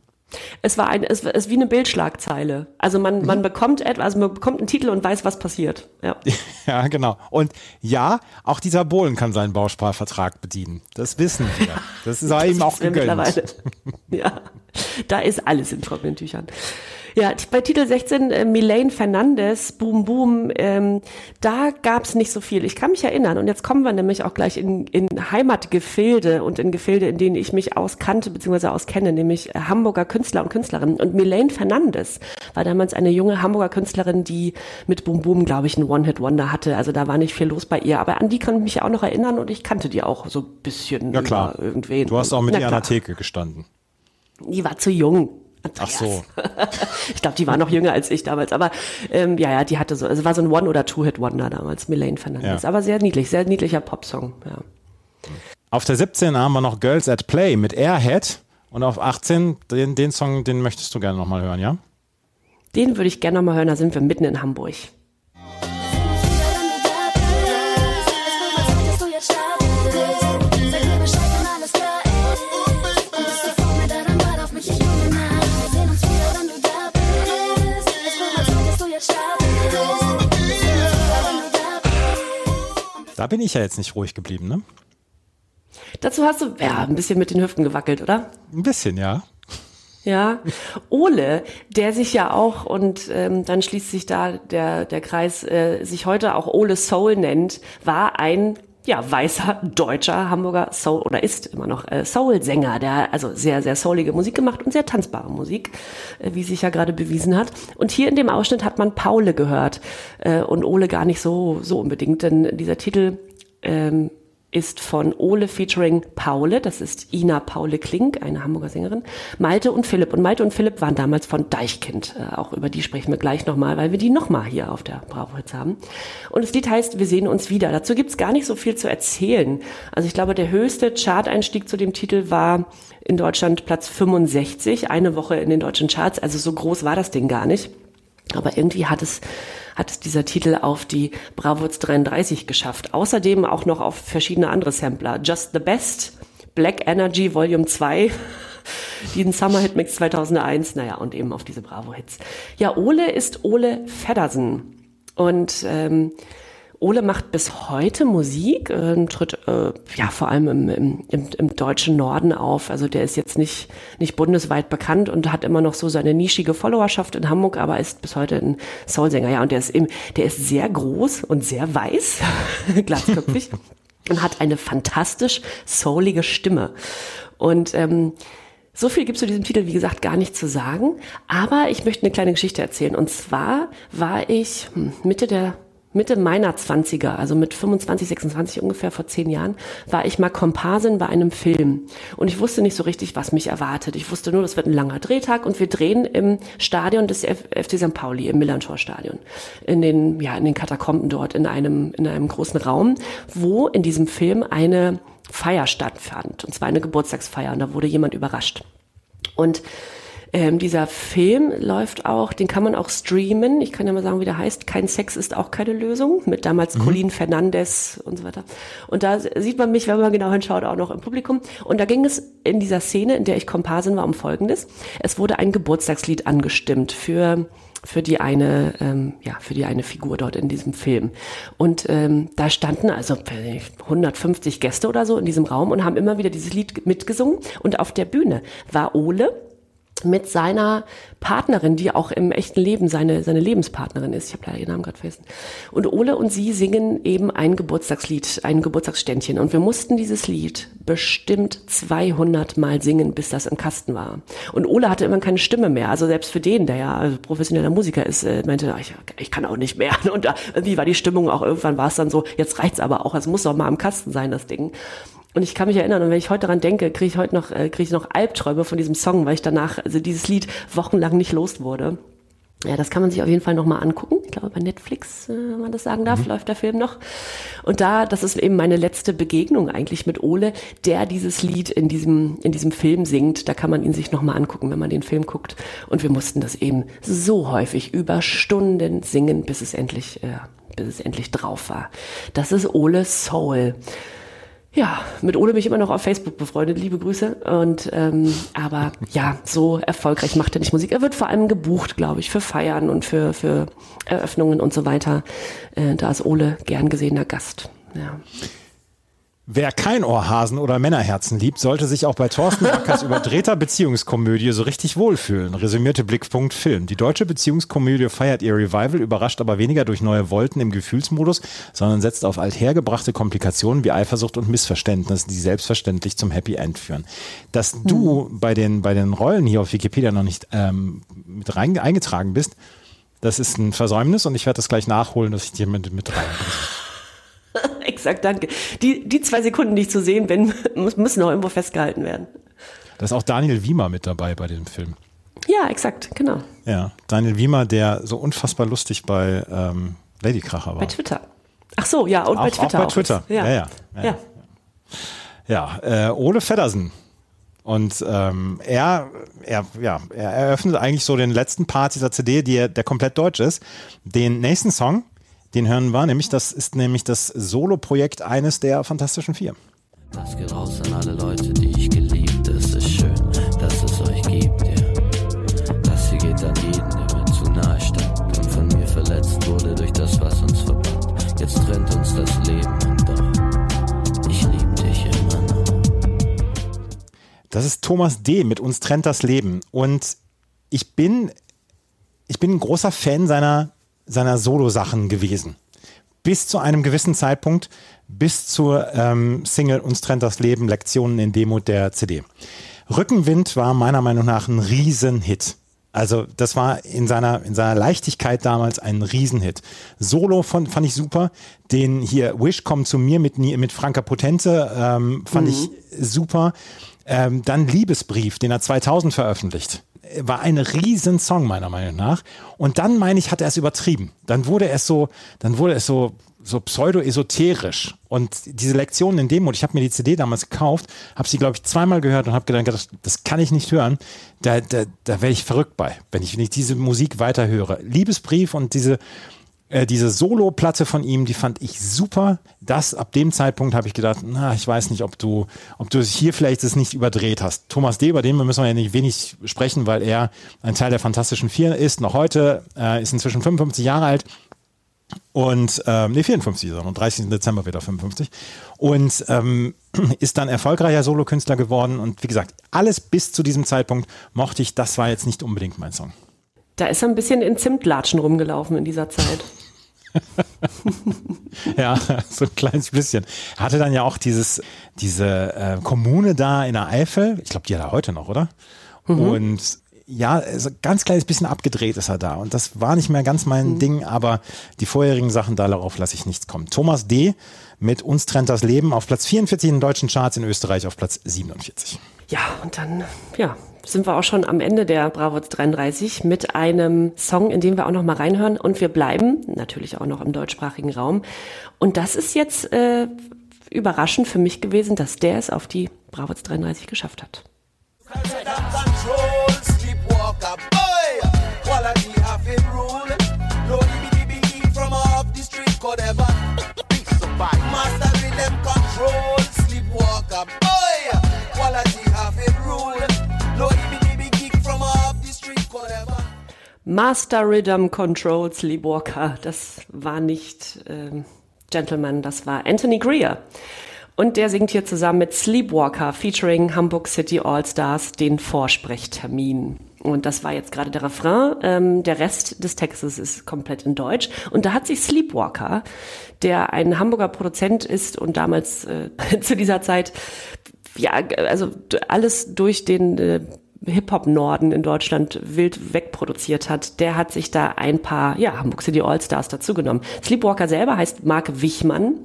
Es war ein, es es ist wie eine Bildschlagzeile. Also man, man bekommt etwas, also man bekommt einen Titel und weiß, was passiert. Ja. Ja, genau. Und ja, auch dieser Bohlen kann seinen Bausparvertrag bedienen. Das wissen wir. Das ist ihm auch gegönnt. mittlerweile. ja. Da ist alles in trockenen Tüchern. Ja, bei Titel 16, äh, Milane Fernandes, Boom Boom, ähm, da gab's nicht so viel. Ich kann mich erinnern und jetzt kommen wir nämlich auch gleich in, in Heimatgefilde und in Gefilde, in denen ich mich auskannte bzw. auskenne, nämlich äh, Hamburger Künstler und Künstlerinnen. Und Milane Fernandes war damals eine junge Hamburger Künstlerin, die mit Boom Boom, glaube ich, einen One-Hit-Wonder hatte. Also da war nicht viel los bei ihr. Aber an die kann ich mich auch noch erinnern und ich kannte die auch so ein bisschen. Ja klar. Irgendwen. Du hast auch mit ihr an der. Theke gestanden. Die war zu jung. Ach so. ich glaube, die war noch jünger als ich damals. Aber ähm, ja, ja, die hatte so, also war so ein One- oder Two-Hit-Wonder damals, Milane Fernandes. Ja. Aber sehr niedlich, sehr niedlicher Popsong. Ja. Auf der 17 haben wir noch Girls at Play mit Airhead. Und auf 18, den, den Song, den möchtest du gerne nochmal hören, ja? Den würde ich gerne noch mal hören, da sind wir mitten in Hamburg. Da bin ich ja jetzt nicht ruhig geblieben, ne? Dazu hast du ja ein bisschen mit den Hüften gewackelt, oder? Ein bisschen, ja. Ja, Ole, der sich ja auch, und ähm, dann schließt sich da der, der Kreis, äh, sich heute auch Ole Soul nennt, war ein ja, weißer deutscher Hamburger Soul oder ist immer noch äh, Soul-Sänger, der also sehr, sehr soulige Musik gemacht und sehr tanzbare Musik, äh, wie sich ja gerade bewiesen hat. Und hier in dem Ausschnitt hat man Paule gehört äh, und Ole gar nicht so, so unbedingt, denn dieser Titel ähm, ist von Ole featuring Paule, das ist Ina Paule Klink, eine Hamburger Sängerin, Malte und Philipp. Und Malte und Philipp waren damals von Deichkind. Äh, auch über die sprechen wir gleich nochmal, weil wir die nochmal hier auf der Bravo Hits haben. Und das Lied heißt Wir sehen uns wieder. Dazu gibt's gar nicht so viel zu erzählen. Also ich glaube, der höchste Chart-Einstieg zu dem Titel war in Deutschland Platz 65, eine Woche in den deutschen Charts. Also so groß war das Ding gar nicht. Aber irgendwie hat es, hat es dieser Titel auf die Bravoz 33 geschafft. Außerdem auch noch auf verschiedene andere Sampler. Just the Best, Black Energy Volume 2, diesen Summer Hit Mix 2001, naja, und eben auf diese Bravo-Hits. Ja, Ole ist Ole Feddersen. Und ähm, Ole macht bis heute Musik, äh, tritt äh, ja vor allem im, im, im, im deutschen Norden auf. Also der ist jetzt nicht, nicht bundesweit bekannt und hat immer noch so seine nischige Followerschaft in Hamburg, aber ist bis heute ein Soulsänger. Ja, und der ist eben, der ist sehr groß und sehr weiß, glatzköpfig und hat eine fantastisch soulige Stimme. Und ähm, so viel gibt zu diesem Titel, wie gesagt, gar nicht zu sagen. Aber ich möchte eine kleine Geschichte erzählen. Und zwar war ich hm, Mitte der Mitte meiner 20er, also mit 25, 26 ungefähr vor zehn Jahren, war ich mal Komparsin bei einem Film. Und ich wusste nicht so richtig, was mich erwartet. Ich wusste nur, das wird ein langer Drehtag und wir drehen im Stadion des FC St. Pauli, im Millantor-Stadion. In den, ja, in den Katakomben dort, in einem, in einem großen Raum, wo in diesem Film eine Feier stattfand. Und zwar eine Geburtstagsfeier. Und da wurde jemand überrascht. Und ähm, dieser Film läuft auch, den kann man auch streamen. Ich kann ja mal sagen, wie der heißt. Kein Sex ist auch keine Lösung. Mit damals Colin Fernandes und so weiter. Und da sieht man mich, wenn man genau hinschaut, auch noch im Publikum. Und da ging es in dieser Szene, in der ich Komparsin war, um Folgendes. Es wurde ein Geburtstagslied angestimmt für für die eine, ähm, ja, für die eine Figur dort in diesem Film. Und ähm, da standen also weiß nicht, 150 Gäste oder so in diesem Raum und haben immer wieder dieses Lied mitgesungen. Und auf der Bühne war Ole mit seiner Partnerin, die auch im echten Leben seine, seine Lebenspartnerin ist. Ich habe leider ihren Namen gerade vergessen. Und Ole und sie singen eben ein Geburtstagslied, ein Geburtstagsständchen. Und wir mussten dieses Lied bestimmt 200 Mal singen, bis das im Kasten war. Und Ole hatte immer keine Stimme mehr. Also selbst für den, der ja also professioneller Musiker ist, äh, meinte, ach, ich, ich kann auch nicht mehr. Und da, irgendwie war die Stimmung auch, irgendwann war es dann so, jetzt reicht's aber auch, es muss doch mal im Kasten sein, das Ding. Und ich kann mich erinnern, und wenn ich heute daran denke, kriege ich heute noch, äh, kriege ich noch Albträume von diesem Song, weil ich danach, also dieses Lied wochenlang nicht los wurde. Ja, das kann man sich auf jeden Fall nochmal angucken. Ich glaube, bei Netflix, äh, wenn man das sagen darf, läuft der Film noch. Und da, das ist eben meine letzte Begegnung eigentlich mit Ole, der dieses Lied in diesem, in diesem Film singt. Da kann man ihn sich nochmal angucken, wenn man den Film guckt. Und wir mussten das eben so häufig über Stunden singen, bis es endlich, äh, bis es endlich drauf war. Das ist Ole Soul. Ja, mit Ole bin ich immer noch auf Facebook befreundet, liebe Grüße. Und ähm, aber ja, so erfolgreich macht er nicht Musik. Er wird vor allem gebucht, glaube ich, für Feiern und für, für Eröffnungen und so weiter. Äh, da ist Ole gern gesehener Gast. Ja. Wer kein Ohrhasen oder Männerherzen liebt, sollte sich auch bei Thorsten Backers überdrehter Beziehungskomödie so richtig wohlfühlen, resümierte Blickpunkt Film. Die deutsche Beziehungskomödie feiert ihr Revival, überrascht aber weniger durch neue Wolken im Gefühlsmodus, sondern setzt auf althergebrachte Komplikationen wie Eifersucht und Missverständnis, die selbstverständlich zum Happy End führen. Dass du bei den, bei den Rollen hier auf Wikipedia noch nicht ähm, mit rein, eingetragen bist, das ist ein Versäumnis und ich werde das gleich nachholen, dass ich dir mit, mit rein. Exakt, danke. Die, die zwei Sekunden, die ich zu sehen bin, müssen noch irgendwo festgehalten werden. Da ist auch Daniel Wiemer mit dabei bei dem Film. Ja, exakt, genau. Ja, Daniel Wiemer, der so unfassbar lustig bei ähm, Ladykracher war. Bei Twitter. Ach so, ja, und Auch- bei auch Twitter. bei Twitter. Ja, Ja, ja. ja. Ja. Ja, äh, Ole Feddersen. Und ähm, er, er, ja, er eröffnet eigentlich so den letzten Part dieser CD, die, der komplett deutsch ist. Den nächsten Song, den hören wir, nämlich das ist nämlich das Solo-Projekt eines der Fantastischen Vier. Das geht raus an alle Leute, die ich geliebt. Es ist schön, dass es euch gibt, ja. Das hier geht an jeden, der mir zu nahe stand und von mir verletzt wurde durch das, was uns verband. Jetzt trennt uns das Leben und doch, ich lieb dich immer noch. Das ist Thomas D. mit uns trennt das Leben. Und ich bin, ich bin ein großer Fan seiner, seiner Solo-Sachen gewesen. Bis zu einem gewissen Zeitpunkt, bis zur ähm, Single Uns trennt das Leben, Lektionen in Demo der CD. Rückenwind war meiner Meinung nach ein Riesenhit. Also das war in seiner, in seiner Leichtigkeit damals ein Riesenhit. Solo fand, fand ich super. Den hier Wish kommt zu mir mit, mit Franka Potente ähm, fand ich super. Ähm, dann Liebesbrief, den er 2000 veröffentlicht. War ein riesen Song meiner Meinung nach. Und dann meine ich, hat er es übertrieben. Dann wurde es so, dann wurde es so so pseudo-esoterisch. Und diese Lektionen in Demo, ich habe mir die CD damals gekauft, habe sie, glaube ich, zweimal gehört und habe gedacht, das, das kann ich nicht hören. Da, da, da werde ich verrückt bei, wenn ich, wenn ich diese Musik weiterhöre. Liebesbrief und diese, äh, diese Solo-Platte von ihm, die fand ich super. Das, ab dem Zeitpunkt habe ich gedacht, na, ich weiß nicht, ob du, ob du hier vielleicht es nicht überdreht hast. Thomas D., über den müssen wir ja nicht wenig sprechen, weil er ein Teil der Fantastischen Vier ist, noch heute, äh, ist inzwischen 55 Jahre alt. Und, ähm, nee, 54 ist er, am 30. Dezember wird er 55. Und ähm, ist dann erfolgreicher Solokünstler geworden. Und wie gesagt, alles bis zu diesem Zeitpunkt mochte ich, das war jetzt nicht unbedingt mein Song. Da ist er ein bisschen in Zimtlatschen rumgelaufen in dieser Zeit. Ja, so ein kleines bisschen. Er hatte dann ja auch dieses, diese äh, Kommune da in der Eifel. Ich glaube, die hat er heute noch, oder? Und ja, so ein ganz kleines bisschen abgedreht ist er da. Und das war nicht mehr ganz mein Ding, aber die vorherigen Sachen, darauf lasse ich nichts kommen. Thomas D. mit Uns trennt das Leben auf Platz 44 in den deutschen Charts, in Österreich auf Platz 47. Ja, und dann, ja, sind wir auch schon am Ende der Bravo 33 mit einem Song, in den wir auch noch mal reinhören. Und wir bleiben natürlich auch noch im deutschsprachigen Raum. Und das ist jetzt äh, überraschend für mich gewesen, dass der es auf die Bravo 33 geschafft hat. Master rhythm control, sleepwalker, boy. Quality have it rule. Master Rhythm Control Sleepwalker. Das war nicht ähm, Gentleman, das war Anthony Greer. Und der singt hier zusammen mit Sleepwalker featuring Hamburg City All Stars den Vorsprechtermin. Und das war jetzt gerade der Refrain. Ähm, der Rest des Textes ist komplett in Deutsch. Und da hat sich Sleepwalker, der ein Hamburger Produzent ist und damals äh, zu dieser Zeit ja, also alles durch den äh, Hip-Hop-Norden in Deutschland wild wegproduziert hat, der hat sich da ein paar, ja, Hamburg City All-Stars dazugenommen. Sleepwalker selber heißt Marc Wichmann,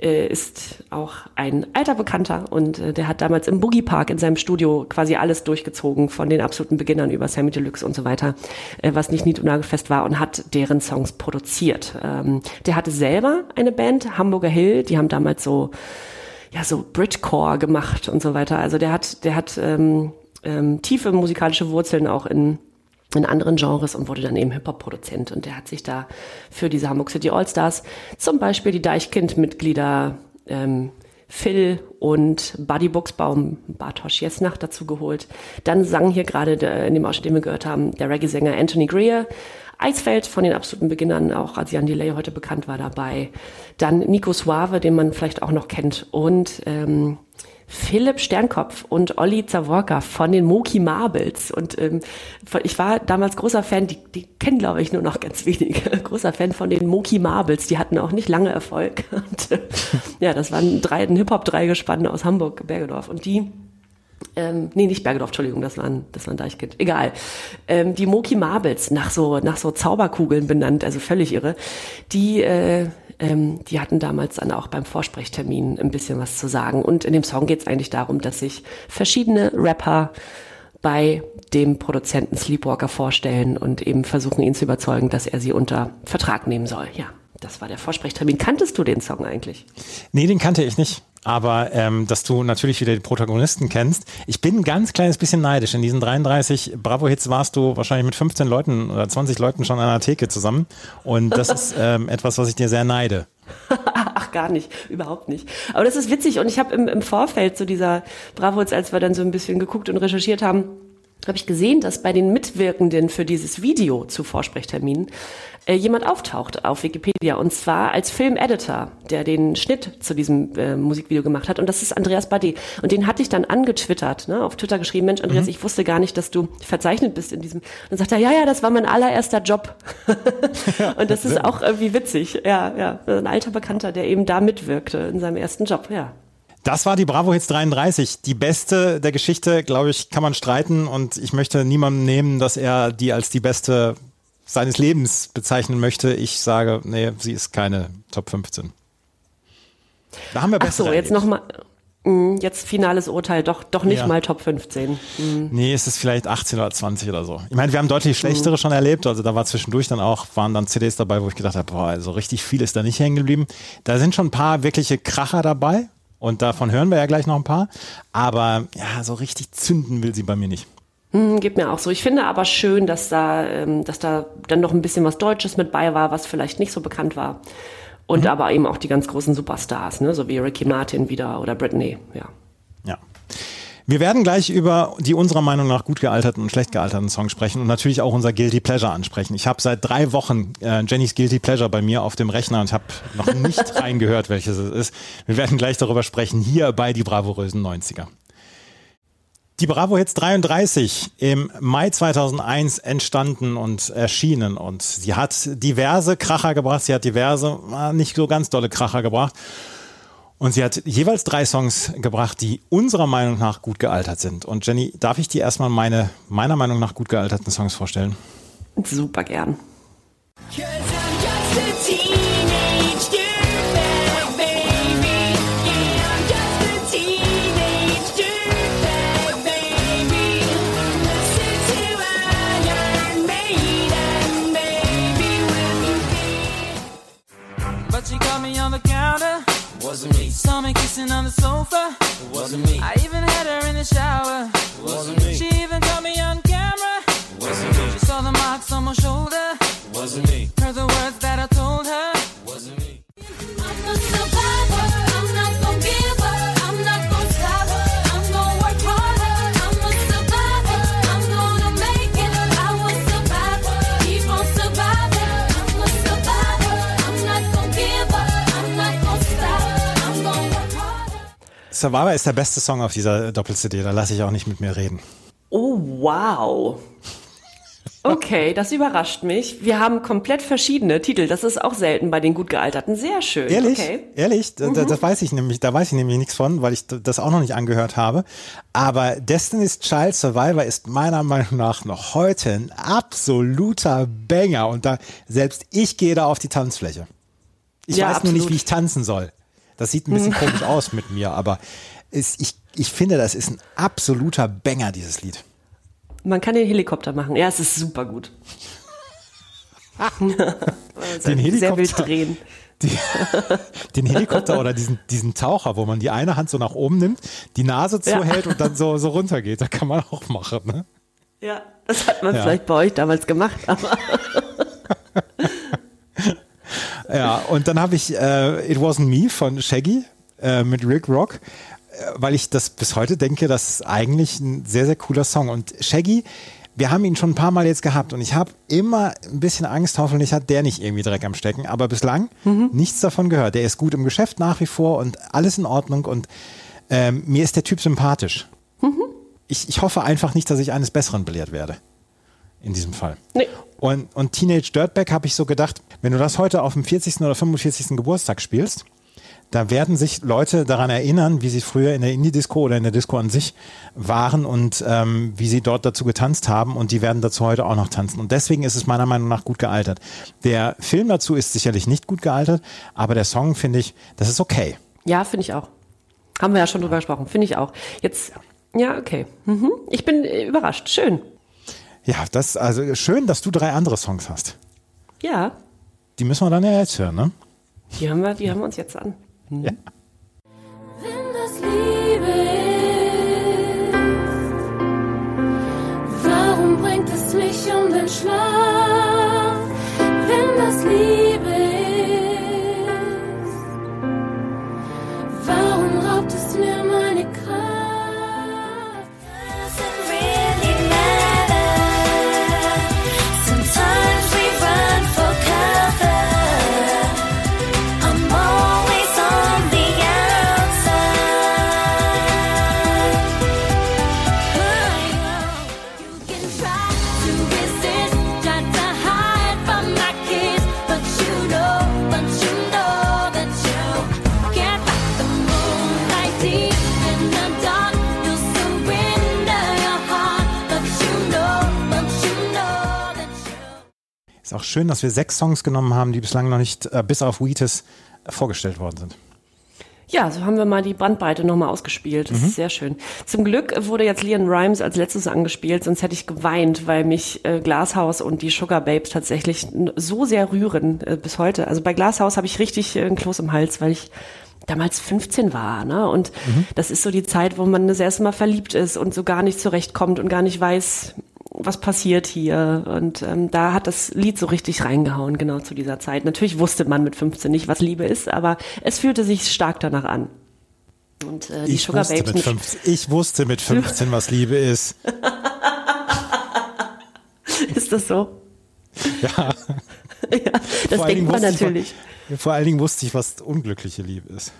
äh, ist auch ein alter Bekannter und äh, der hat damals im Boogie Park in seinem Studio quasi alles durchgezogen, von den absoluten Beginnern über Sammy Deluxe und so weiter, äh, was nicht nied- und nagelfest war und hat deren Songs produziert. Ähm, der hatte selber eine Band, Hamburger Hill, die haben damals so ja so Britcore gemacht und so weiter. Also der hat der hat ähm, ähm, tiefe musikalische Wurzeln auch in in anderen Genres und wurde dann eben Hip-Hop-Produzent. Und der hat sich da für diese Hamburg City All-Stars zum Beispiel die Deichkind-Mitglieder ähm, Phil und Buddy Buchsbaum, Bartosz Jesnach dazu geholt. Dann sang hier gerade in dem Ausschnitt, den wir gehört haben, der Reggae-Sänger Anthony Greer, Eisfeld von den absoluten Beginnern, auch Asian Delay heute bekannt war dabei. Dann Nico Suave, den man vielleicht auch noch kennt. Und ähm, Philipp Sternkopf und Olli Zaworka von den Moki Marbles. Und ähm, ich war damals großer Fan, die, die kennen, glaube ich, nur noch ganz wenige. Großer Fan von den Moki Marbles. Die hatten auch nicht lange Erfolg. Und, äh, ja, das waren drei, ein Hip-Hop-Dreigespann aus Hamburg, Bergedorf. Und die ähm, nee, nicht Bergedorf, Entschuldigung, das war ein, das war ein Deichkind. Egal. Ähm, die Moki Marbles, nach so, nach so Zauberkugeln benannt, also völlig irre, die, äh, ähm, die hatten damals dann auch beim Vorsprechtermin ein bisschen was zu sagen. Und in dem Song geht es eigentlich darum, dass sich verschiedene Rapper bei dem Produzenten Sleepwalker vorstellen und eben versuchen, ihn zu überzeugen, dass er sie unter Vertrag nehmen soll. Ja, das war der Vorsprechtermin. Kanntest du den Song eigentlich? Nee, den kannte ich nicht. Aber ähm, dass du natürlich wieder die Protagonisten kennst. Ich bin ein ganz kleines bisschen neidisch. In diesen 33 Bravo-Hits warst du wahrscheinlich mit 15 Leuten oder 20 Leuten schon an einer Theke zusammen. Und das ist ähm, etwas, was ich dir sehr neide. Ach, gar nicht, überhaupt nicht. Aber das ist witzig und ich habe im, im Vorfeld zu dieser Bravo, als wir dann so ein bisschen geguckt und recherchiert haben, habe ich gesehen, dass bei den Mitwirkenden für dieses Video zu Vorsprechterminen äh, jemand auftaucht auf Wikipedia und zwar als Filmeditor, der den Schnitt zu diesem äh, Musikvideo gemacht hat und das ist Andreas Bade und den hatte ich dann angetwittert, ne, auf Twitter geschrieben, Mensch Andreas, ich wusste gar nicht, dass du verzeichnet bist in diesem. Und dann sagt er, ja, ja, das war mein allererster Job. und das ist auch irgendwie witzig, ja, ja, ein alter Bekannter, der eben da mitwirkte in seinem ersten Job, ja. Das war die Bravo Hits 33. Die beste der Geschichte, glaube ich, kann man streiten und ich möchte niemandem nehmen, dass er die als die beste seines Lebens bezeichnen möchte. Ich sage, nee, sie ist keine Top 15. Da haben wir Ach bessere so, jetzt nochmal, jetzt finales Urteil, doch, doch nicht Ja. mal Top 15. Nee, es ist vielleicht 18 oder 20 oder so. Ich meine, wir haben deutlich schlechtere schon erlebt. Also da war zwischendurch dann auch, waren dann CDs dabei, wo ich gedacht habe, boah, also richtig viel ist da nicht hängen geblieben. Da sind schon ein paar wirkliche Kracher dabei. Und davon hören wir ja gleich noch ein paar. Aber ja, so richtig zünden will sie bei mir nicht. Hm, Geht mir auch so. Ich finde aber schön, dass da, ähm, dass da dann noch ein bisschen was Deutsches mit bei war, was vielleicht nicht so bekannt war. Und aber eben auch die ganz großen Superstars, ne? so wie Ricky Martin wieder oder Britney, ja. Ja. Wir werden gleich über die unserer Meinung nach gut gealterten und schlecht gealterten Songs sprechen und natürlich auch unser Guilty Pleasure ansprechen. Ich habe seit drei Wochen äh, Jennys Guilty Pleasure bei mir auf dem Rechner und habe noch nicht reingehört, welches es ist. Wir werden gleich darüber sprechen, hier bei die bravourösen 90er. Die Bravo Hits 33 im Mai 2001 entstanden und erschienen und sie hat diverse Kracher gebracht, sie hat diverse, äh, nicht so ganz dolle Kracher gebracht. Und sie hat jeweils drei Songs gebracht, die unserer Meinung nach gut gealtert sind. Und Jenny, darf ich dir erstmal meine, meiner Meinung nach gut gealterten Songs vorstellen? Super gern. Wasn't me, Saw me kissing on the sofa. wasn't me, I even had her in the shower. wasn't me, She even caught me on camera. wasn't me, She saw the marks on my shoulder. wasn't me, Heard the words that I told her. Survivor ist der beste Song auf dieser Doppel-CD, da lasse ich auch nicht mit mir reden. Oh, wow. Okay, das überrascht mich. Wir haben komplett verschiedene Titel. Das ist auch selten bei den gut gealterten. Sehr schön. Ehrlich? Okay. Ehrlich? Da, da- das weiß ich nämlich, da weiß ich nämlich nichts von, weil ich das auch noch nicht angehört habe. Aber Destiny's Child Survivor ist meiner Meinung nach noch heute ein absoluter Banger und da, selbst ich gehe da auf die Tanzfläche. Ich Ja, weiß nur nicht, absolut. wie ich tanzen soll. Das sieht ein bisschen komisch aus mit mir, aber es, ich, ich finde, das ist ein absoluter Banger, dieses Lied. Man kann den Helikopter machen. Ja, es ist super gut. Den Sehr wild Helikopter, drehen. die, den Helikopter oder diesen, diesen Taucher, wo man die eine Hand so nach oben nimmt, die Nase Ja. zuhält und dann so, so runtergeht. Da kann man auch machen. Ne? Ja, das hat man Ja. vielleicht bei euch damals gemacht, aber Ja, und dann habe ich äh, It Wasn't Me von Shaggy äh, mit Rick Rock, äh, weil ich das bis heute denke, das ist eigentlich ein sehr, sehr cooler Song. Und Shaggy wir haben ihn schon ein paar Mal jetzt gehabt und ich habe immer ein bisschen Angst, hoffentlich hat der nicht irgendwie Dreck am Stecken, aber bislang nichts davon gehört. Der ist gut im Geschäft nach wie vor und alles in Ordnung und ähm, mir ist der Typ sympathisch. Ich, ich hoffe einfach nicht, dass ich eines Besseren belehrt werde. In diesem Fall. Nee. Und, und Teenage Dirtbag habe ich so gedacht, wenn du das heute auf dem 40. oder 45. Geburtstag spielst, da werden sich Leute daran erinnern, wie sie früher in der Indie-Disco oder in der Disco an sich waren und ähm, wie sie dort dazu getanzt haben und die werden dazu heute auch noch tanzen. Und deswegen ist es meiner Meinung nach gut gealtert. Der Film dazu ist sicherlich nicht gut gealtert, aber der Song finde ich, das ist okay. Ja, finde ich auch. Haben wir ja schon drüber gesprochen. Finde ich auch. Jetzt, ja, okay. Mhm. Ich bin äh, überrascht. Schön. Ja, das also schön, dass du drei andere Songs hast. Ja, Die müssen wir dann ja jetzt hören, ne? die haben wir, die haben wir uns jetzt an. Ja. Wenn das Liebe ist, warum bringt es mich um den Schlaf? Wenn das Liebe Ist auch schön, dass wir sechs Songs genommen haben, die bislang noch nicht äh, bis auf Wheatus äh, vorgestellt worden sind. Ja, so haben wir mal die Bandbreite nochmal ausgespielt. Das ist sehr schön. Zum Glück wurde jetzt Leon Rhymes als letztes angespielt, sonst hätte ich geweint, weil mich äh, Glashaus und die Sugar Babes tatsächlich so sehr rühren äh, bis heute. Also bei Glashaus habe ich richtig äh, einen Kloß im Hals, weil ich damals 15 war, ne? Und das ist so die Zeit, wo man das erste Mal verliebt ist und so gar nicht zurechtkommt und gar nicht weiß, was passiert hier. Und ähm, da hat das Lied so richtig reingehauen, genau zu dieser Zeit. Natürlich wusste man mit 15 nicht, was Liebe ist, aber es fühlte sich stark danach an. Und äh, die Ich Sugar wusste, Babes mit nicht. 15, ich wusste mit 15, was Liebe ist. Ist das so? Ja. ja, das Vor denkt man ich, natürlich. was- Vor allen Dingen wusste ich, was unglückliche Liebe ist.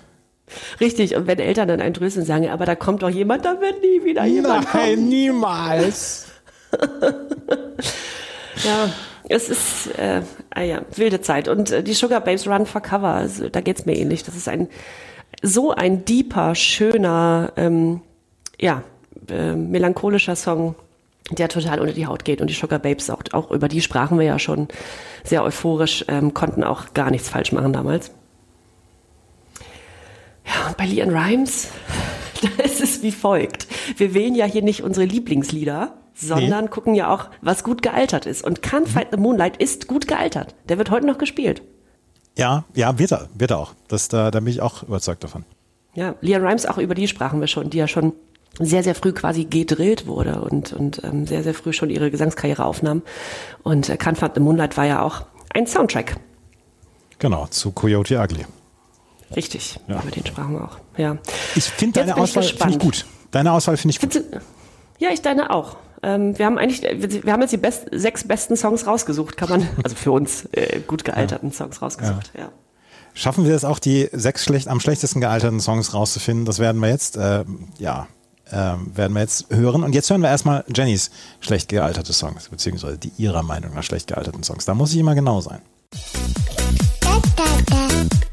Richtig. Und wenn Eltern dann einen trösten sagen, aber da kommt doch jemand, da wird nie wieder jemand kommen. niemals. Ja, es ist äh, ah ja, wilde Zeit. Und äh, die Sugar Babes Run for Cover, also, da geht's mir ähnlich. Das ist ein so ein deeper, schöner, ähm, ja, äh, melancholischer Song, der total unter die Haut geht. Und die Sugar Babes, auch, auch über die sprachen wir ja schon sehr euphorisch, ähm, konnten auch gar nichts falsch machen damals. Ja, und bei Leon Rhymes, da ist es wie folgt. Wir wählen ja hier nicht unsere Lieblingslieder, sondern gucken ja auch, was gut gealtert ist. Und Can't Fight the Moonlight ist gut gealtert. Der wird heute noch gespielt. Ja, ja, wird er, wird er auch. Das, da, da bin ich auch überzeugt davon. Ja, Leon Rhymes, auch über die sprachen wir schon, die ja schon sehr, sehr früh quasi gedrillt wurde und, und ähm, sehr, sehr früh schon ihre Gesangskarriere aufnahm. Und äh, Can't Fight the Moonlight war ja auch ein Soundtrack. Genau, zu Coyote Ugly. Richtig, Ja. über den sprachen wir auch. Ja. Ich finde deine ich Auswahl ich gespannt. gut. Deine Auswahl finde ich gut. Ja, ich deine auch. Ähm, wir haben eigentlich, wir haben jetzt die best, sechs besten Songs rausgesucht, kann man, also für uns äh, gut gealterten Songs rausgesucht. Ja. Schaffen wir es auch, die sechs schlecht, am schlechtesten gealterten Songs rauszufinden? Das werden wir jetzt, äh, ja, ähm, werden wir jetzt hören. Und jetzt hören wir erstmal Jennys schlecht gealterte Songs, beziehungsweise die ihrer Meinung nach schlecht gealterten Songs. Da muss ich immer genau sein. Don't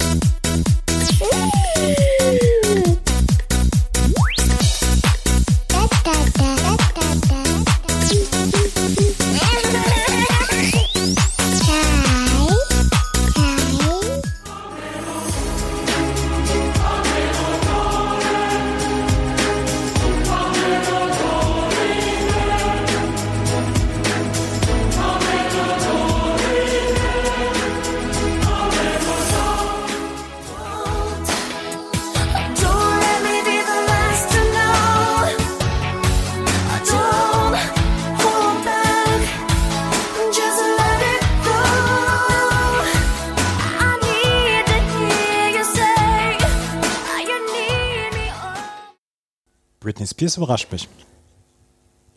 Spears überrascht mich.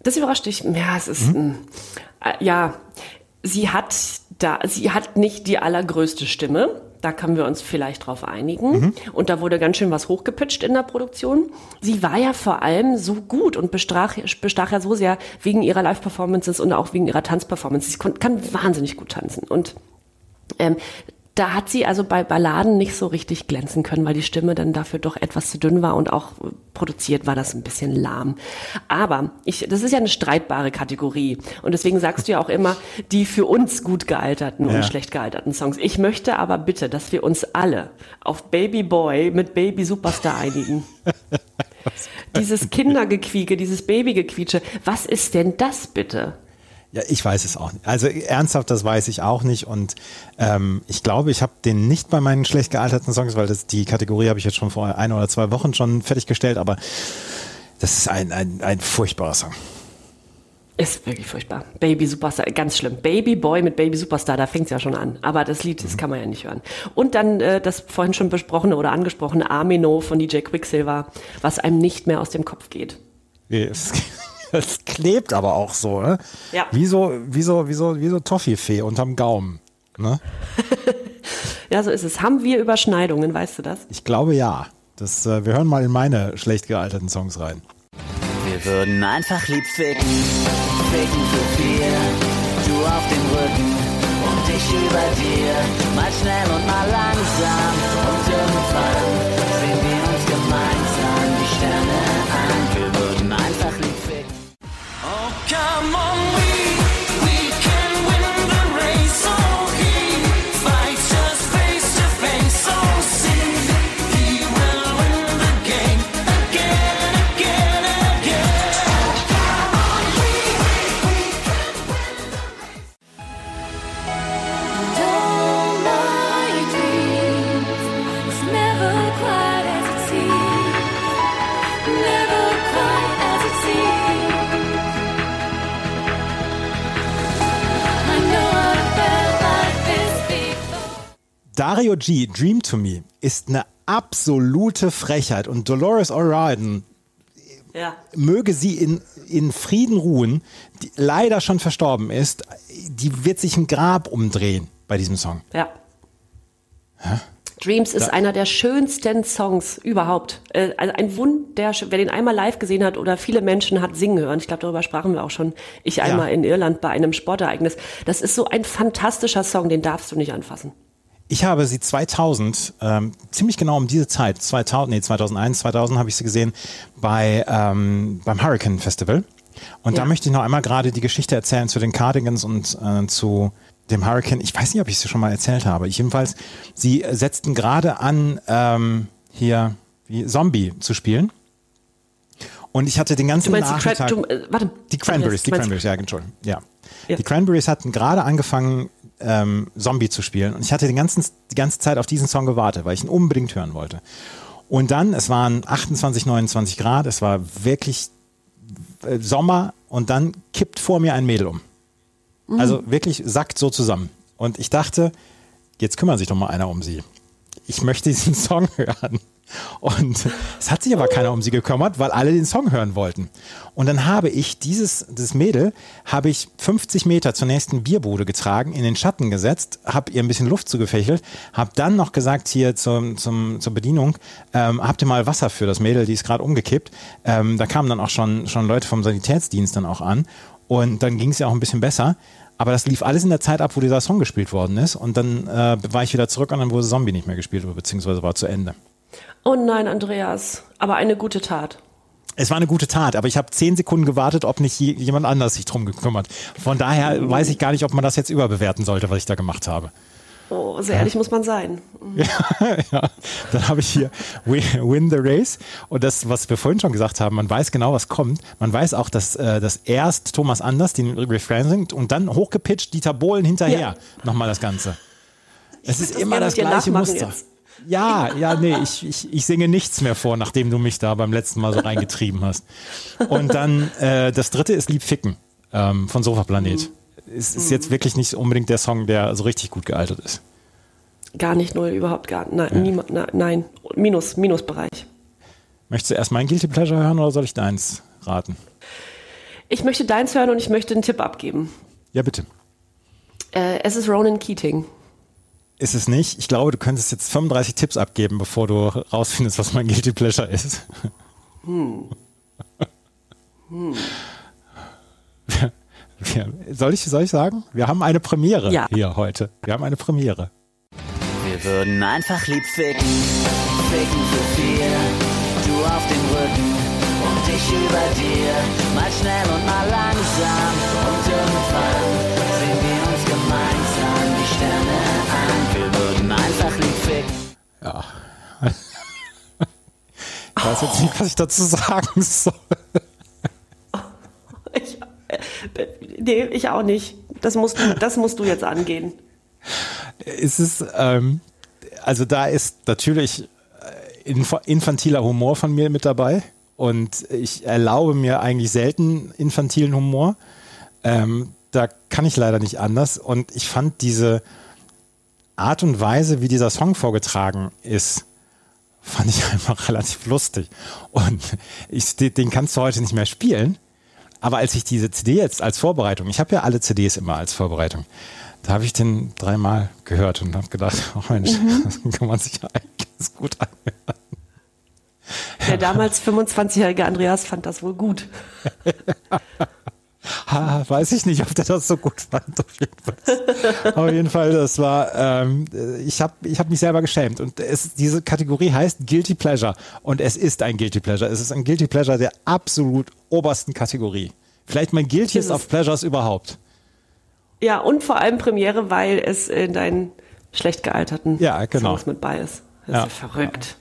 Das überrascht dich. Ja, es ist, Mhm. äh, ja, sie hat da, sie hat nicht die allergrößte Stimme. Da können wir uns vielleicht drauf einigen. Mhm. Und da wurde ganz schön was hochgepitcht in der Produktion. Sie war ja vor allem so gut und bestach, bestach ja so sehr wegen ihrer Live-Performances und auch wegen ihrer Tanzperformances. Sie kann wahnsinnig gut tanzen. Und ähm, da hat sie also bei Balladen nicht so richtig glänzen können, weil die Stimme dann dafür doch etwas zu dünn war und auch produziert war das ein bisschen lahm. Aber ich, das ist ja eine streitbare Kategorie und deswegen sagst du ja auch immer die für uns gut gealterten Ja. und schlecht gealterten Songs. Ich möchte aber bitte, dass wir uns alle auf Baby Boy mit Baby Superstar einigen. dieses Kindergequieke, dieses Babygequietsche, was ist denn das bitte? Ja, ich weiß es auch nicht. Also ernsthaft, das weiß ich auch nicht. Und ähm, ich glaube, ich habe den nicht bei meinen schlecht gealterten Songs, weil das die Kategorie habe ich jetzt schon vor ein oder zwei Wochen schon fertiggestellt. Aber das ist ein, ein, ein furchtbarer Song. Ist wirklich furchtbar. Baby Superstar, ganz schlimm. Baby Boy mit Baby Superstar, da fängt's ja schon an. Aber das Lied, das kann man ja nicht hören. Und dann äh, das vorhin schon besprochene oder angesprochene Amino von DJ Quicksilver, was einem nicht mehr aus dem Kopf geht. Es, es klebt aber auch so, ne? Ja. Wie so, wie so, wie so, wie so Toffifee unterm Gaumen. Ne? Ja, so ist es. Haben wir Überschneidungen, weißt du das? Ich glaube ja. Das, äh, wir hören mal in meine schlecht gealterten Songs rein. Wir würden einfach lieb ficken, ficken für vier. Du auf dem Rücken und ich über dir. Mal schnell und mal langsam und irgendwann sehen wir uns gemeinsam die Sterne come on, we, Dario G, Dream to Me, ist eine absolute Frechheit. Und Dolores O'Riordan, Ja. möge sie in, in Frieden ruhen, die leider schon verstorben ist, die wird sich ein Grab umdrehen bei diesem Song. Ja. Dreams ist einer der schönsten Songs überhaupt. Äh, Also ein wunderschön, wer den einmal live gesehen hat oder viele Menschen hat singen hören, ich glaube, darüber sprachen wir auch schon, ich einmal in Irland bei einem Sportereignis. Das ist so ein fantastischer Song, den darfst du nicht anfassen. Ich habe sie 2000, ähm, ziemlich genau um diese Zeit, 2000, nee, 2001, 2000 habe ich sie gesehen bei, ähm, beim Hurricane Festival. Und da Ja. möchte ich noch einmal gerade die Geschichte erzählen zu den Cardigans und äh, zu dem Hurricane. Ich weiß nicht, ob ich es schon mal erzählt habe. Ich jedenfalls, sie setzten gerade an, ähm, hier wie Zombie zu spielen. Und ich hatte den ganzen Du meinst die, Nachmittag... Cran du, äh, warte. Die Cranberries, die Cranberries, ja, Entschuldigung. Ja. Ja. Die Cranberries hatten gerade angefangen, ähm, Zombie zu spielen und ich hatte den ganzen, die ganze Zeit auf diesen Song gewartet, weil ich ihn unbedingt hören wollte. Und dann, es waren 28, 29 Grad, es war wirklich äh, Sommer und dann kippt vor mir ein Mädel um. Also wirklich sackt so zusammen. Und ich dachte, jetzt kümmert sich doch mal einer um sie. Ich möchte diesen Song hören. Und es hat sich aber keiner um sie gekümmert, weil alle den Song hören wollten. Und dann habe ich dieses, das Mädel, habe ich 50 Meter zur nächsten Bierbude getragen, in den Schatten gesetzt, habe ihr ein bisschen Luft zugefächelt, habe dann noch gesagt hier zum, zum, zur Bedienung, ähm, habt ihr mal Wasser für das Mädel, die ist gerade umgekippt. Ähm, da kamen dann auch schon, schon Leute vom Sanitätsdienst dann auch an. Und dann ging es ja auch ein bisschen besser. Aber das lief alles in der Zeit ab, wo dieser Song gespielt worden ist. Und dann äh, war ich wieder zurück und dann wurde Zombie nicht mehr gespielt, beziehungsweise war zu Ende. Oh nein, Andreas. Aber eine gute Tat. Es war eine gute Tat, aber ich habe zehn Sekunden gewartet, ob nicht je- jemand anders sich drum gekümmert. Von daher weiß ich gar nicht, ob man das jetzt überbewerten sollte, was ich da gemacht habe. Oh, sehr ehrlich muss man sein. ja, dann habe ich hier Win, the Race und das, was wir vorhin schon gesagt haben, man weiß genau, was kommt. Man weiß auch, dass, äh, dass erst Thomas Anders den Refrain singt und dann hochgepitcht Dieter Bohlen hinterher Ja. nochmal das Ganze. Es ist immer das gleiche Muster. jetzt. Ja, ja, nee, ich, ich, ich singe nichts mehr vor, nachdem du mich da beim letzten Mal so reingetrieben hast. Und dann äh, das dritte ist Lieb Ficken ähm, von Sofa Planet. Es ist jetzt wirklich nicht unbedingt der Song, der so richtig gut gealtert ist. Gar nicht null, überhaupt gar nein, niema- na, nein. Minus, Minusbereich. Möchtest du erst mein Guilty Pleasure hören oder soll ich deins raten? Ich möchte deins hören und ich möchte einen Tipp abgeben. Ja, bitte. Äh, es ist Ronan Keating. Ist es nicht? Ich glaube, du könntest jetzt 35 Tipps abgeben, bevor du rausfindest, was mein Guilty Pleasure ist. Wir, soll, ich, soll ich sagen? Wir haben eine Premiere Ja. hier heute. Wir haben eine Premiere. Wir würden einfach lieb ficken, ficken für vier. Du auf dem Rücken und ich über dir. Mal schnell und mal langsam und irgendwann Ja. Ich weiß jetzt nicht, was ich dazu sagen soll. Ich, nee, ich auch nicht. Das musst du, das musst du jetzt angehen. ist es, ähm, also da ist natürlich äh, inf infantiler Humor von mir mit dabei und ich erlaube mir eigentlich selten infantilen Humor. Ähm, da kann ich leider nicht anders und ich fand diese Art und Weise, wie dieser Song vorgetragen ist, fand ich einfach relativ lustig. Und ich, den kannst du heute nicht mehr spielen. Aber als ich diese CD jetzt als Vorbereitung, ich habe ja alle CDs immer als Vorbereitung, da habe ich den dreimal gehört und habe gedacht, oh Mensch, das kann man sich eigentlich ganz gut anhören. Der damals 25-jährige Andreas fand das wohl gut. Ha, weiß ich nicht, ob der das so gut fand. Auf jeden Fall, auf jeden Fall das war, ähm, ich habe ich hab mich selber geschämt. Und es, diese Kategorie heißt Guilty Pleasure. Und es ist ein Guilty Pleasure. Es ist ein Guilty Pleasure der absolut obersten Kategorie. Vielleicht mein Guiltiest of Pleasures überhaupt. Ja, und vor allem Premiere, weil es in deinen schlecht gealterten Ja, genau. Songs mit bei ist. Das Ja. ist ja verrückt.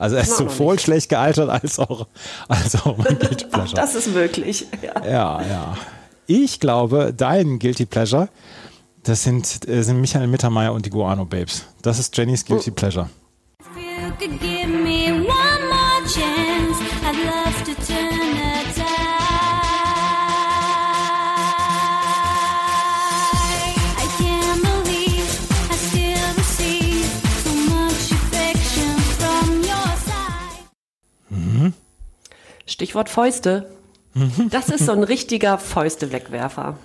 Also er ist sowohl nicht. schlecht gealtert als auch, als auch mein Guilty Pleasure. das ist möglich. Ja. Ja, ja. Ich glaube, dein Guilty Pleasure, das sind, äh, sind Michael Mittermeier und die Guano Babes. Das ist Jennys Guilty Pleasure. If you could give me one more chance, I'd love Stichwort Fäuste. Das ist so ein richtiger Fäuste-Wegwerfer.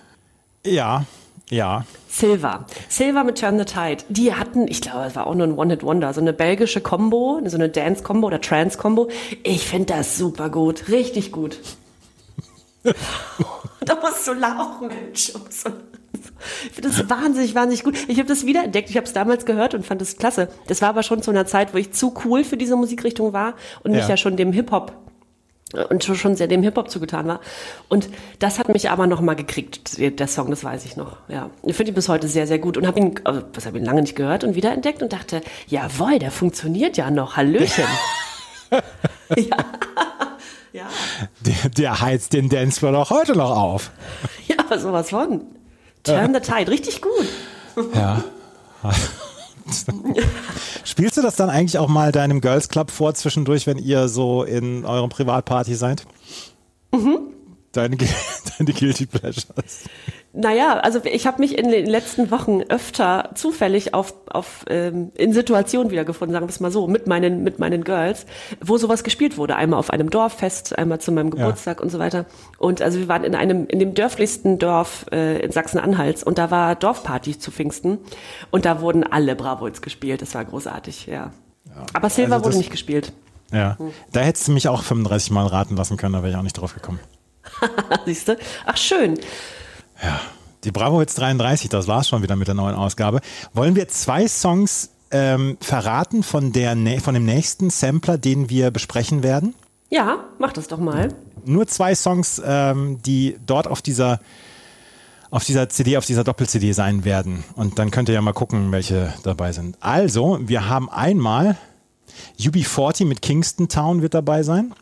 Ja, ja. Silver. Silver mit Turn the Tide. Die hatten, ich glaube, es war auch nur ein One-Hit-Wonder, so eine belgische Combo, so eine Dance-Combo oder Trance-Combo. Ich finde das super gut, richtig gut. da musst du lachen, Mensch. Ich finde das wahnsinnig, wahnsinnig gut. Ich habe das wiederentdeckt. Ich habe es damals gehört und fand es klasse. Das war aber schon zu einer Zeit, wo ich zu cool für diese Musikrichtung war und mich Ja. ja schon dem Hip-Hop und schon- sehr dem Hip-Hop zugetan war. Und das hat mich aber noch mal gekriegt, der Song, das weiß ich noch. Ja, ich finde ihn bis heute sehr, sehr gut und habe ihn, also, was habe ihn lange nicht gehört und wiederentdeckt und dachte, jawohl, der funktioniert ja noch, Hallöchen. ja. ja, Der, der heizt den Dancefloor auch heute noch auf. ja, aber sowas von. Turn the Tide, richtig gut. Ja. Spielst du das dann eigentlich auch mal deinem Girls Club vor zwischendurch, wenn ihr so in eurem Privatparty seid? Mhm. Deine, deine Guilty Pleasures. Naja, also ich habe mich in den letzten Wochen öfter zufällig auf, auf ähm, in Situationen wiedergefunden, sagen wir es mal so, mit meinen, mit meinen Girls, wo sowas gespielt wurde. Einmal auf einem Dorffest, einmal zu meinem Geburtstag und so weiter. Und also wir waren in einem, in dem dörflichsten Dorf äh, in Sachsen-Anhalts und da war Dorfparty zu Pfingsten und da wurden alle Bravols gespielt. Das war großartig, ja. Aber Silver also wurde nicht gespielt. Ja. Da hättest du mich auch 35 Mal raten lassen können, da wäre ich auch nicht drauf gekommen. Siehst du? Ach schön. Die Bravo Hits 33, das war's schon wieder mit der neuen Ausgabe. Wollen wir zwei Songs ähm, verraten von, der, von dem nächsten Sampler, den wir besprechen werden? Ja, mach das doch mal. Nur zwei Songs, ähm, die dort auf dieser, auf dieser CD, auf dieser Doppel-CD sein werden. Und dann könnt ihr ja mal gucken, welche dabei sind. Also, wir haben einmal UB40 mit Kingston Town wird dabei sein.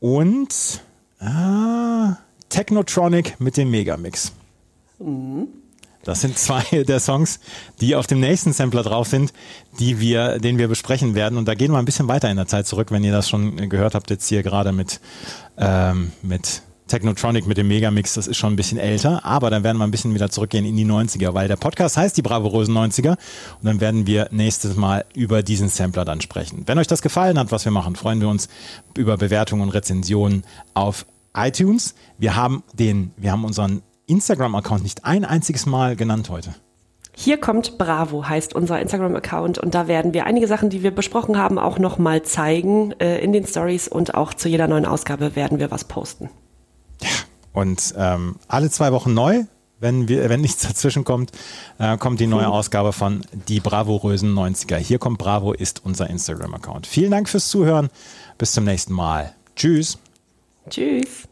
Und ah, Technotronic mit dem Megamix. Das sind zwei der Songs, die auf dem nächsten Sampler drauf sind, die wir, den wir besprechen werden. Und da gehen wir ein bisschen weiter in der Zeit zurück, wenn ihr das schon gehört habt, jetzt hier gerade mit, ähm, mit Technotronic, mit dem Megamix. Das ist schon ein bisschen älter, aber dann werden wir ein bisschen wieder zurückgehen in die 90er, weil der Podcast heißt die Bravourösen 90er. Und dann werden wir nächstes Mal über diesen Sampler dann sprechen. Wenn euch das gefallen hat, was wir machen, freuen wir uns über Bewertungen und Rezensionen auf iTunes. Wir haben den, wir haben unseren Instagram-Account nicht ein einziges Mal genannt heute. Hier kommt Bravo, heißt unser Instagram-Account und da werden wir einige Sachen, die wir besprochen haben, auch nochmal zeigen äh, in den Stories und auch zu jeder neuen Ausgabe werden wir was posten. Und ähm, alle zwei Wochen neu, wenn, wir, wenn nichts dazwischen kommt, äh, kommt die neue Ausgabe von Die Bravourösen 90er. Hier kommt Bravo, ist unser Instagram-Account. Vielen Dank fürs Zuhören. Bis zum nächsten Mal. Tschüss. Tschüss.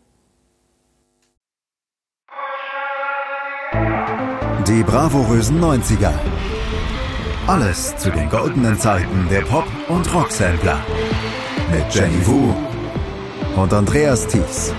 Die bravourösen 90er. Alles zu den goldenen Zeiten der Pop- und Rocksampler. Mit Jenny Wu und Andreas Thies.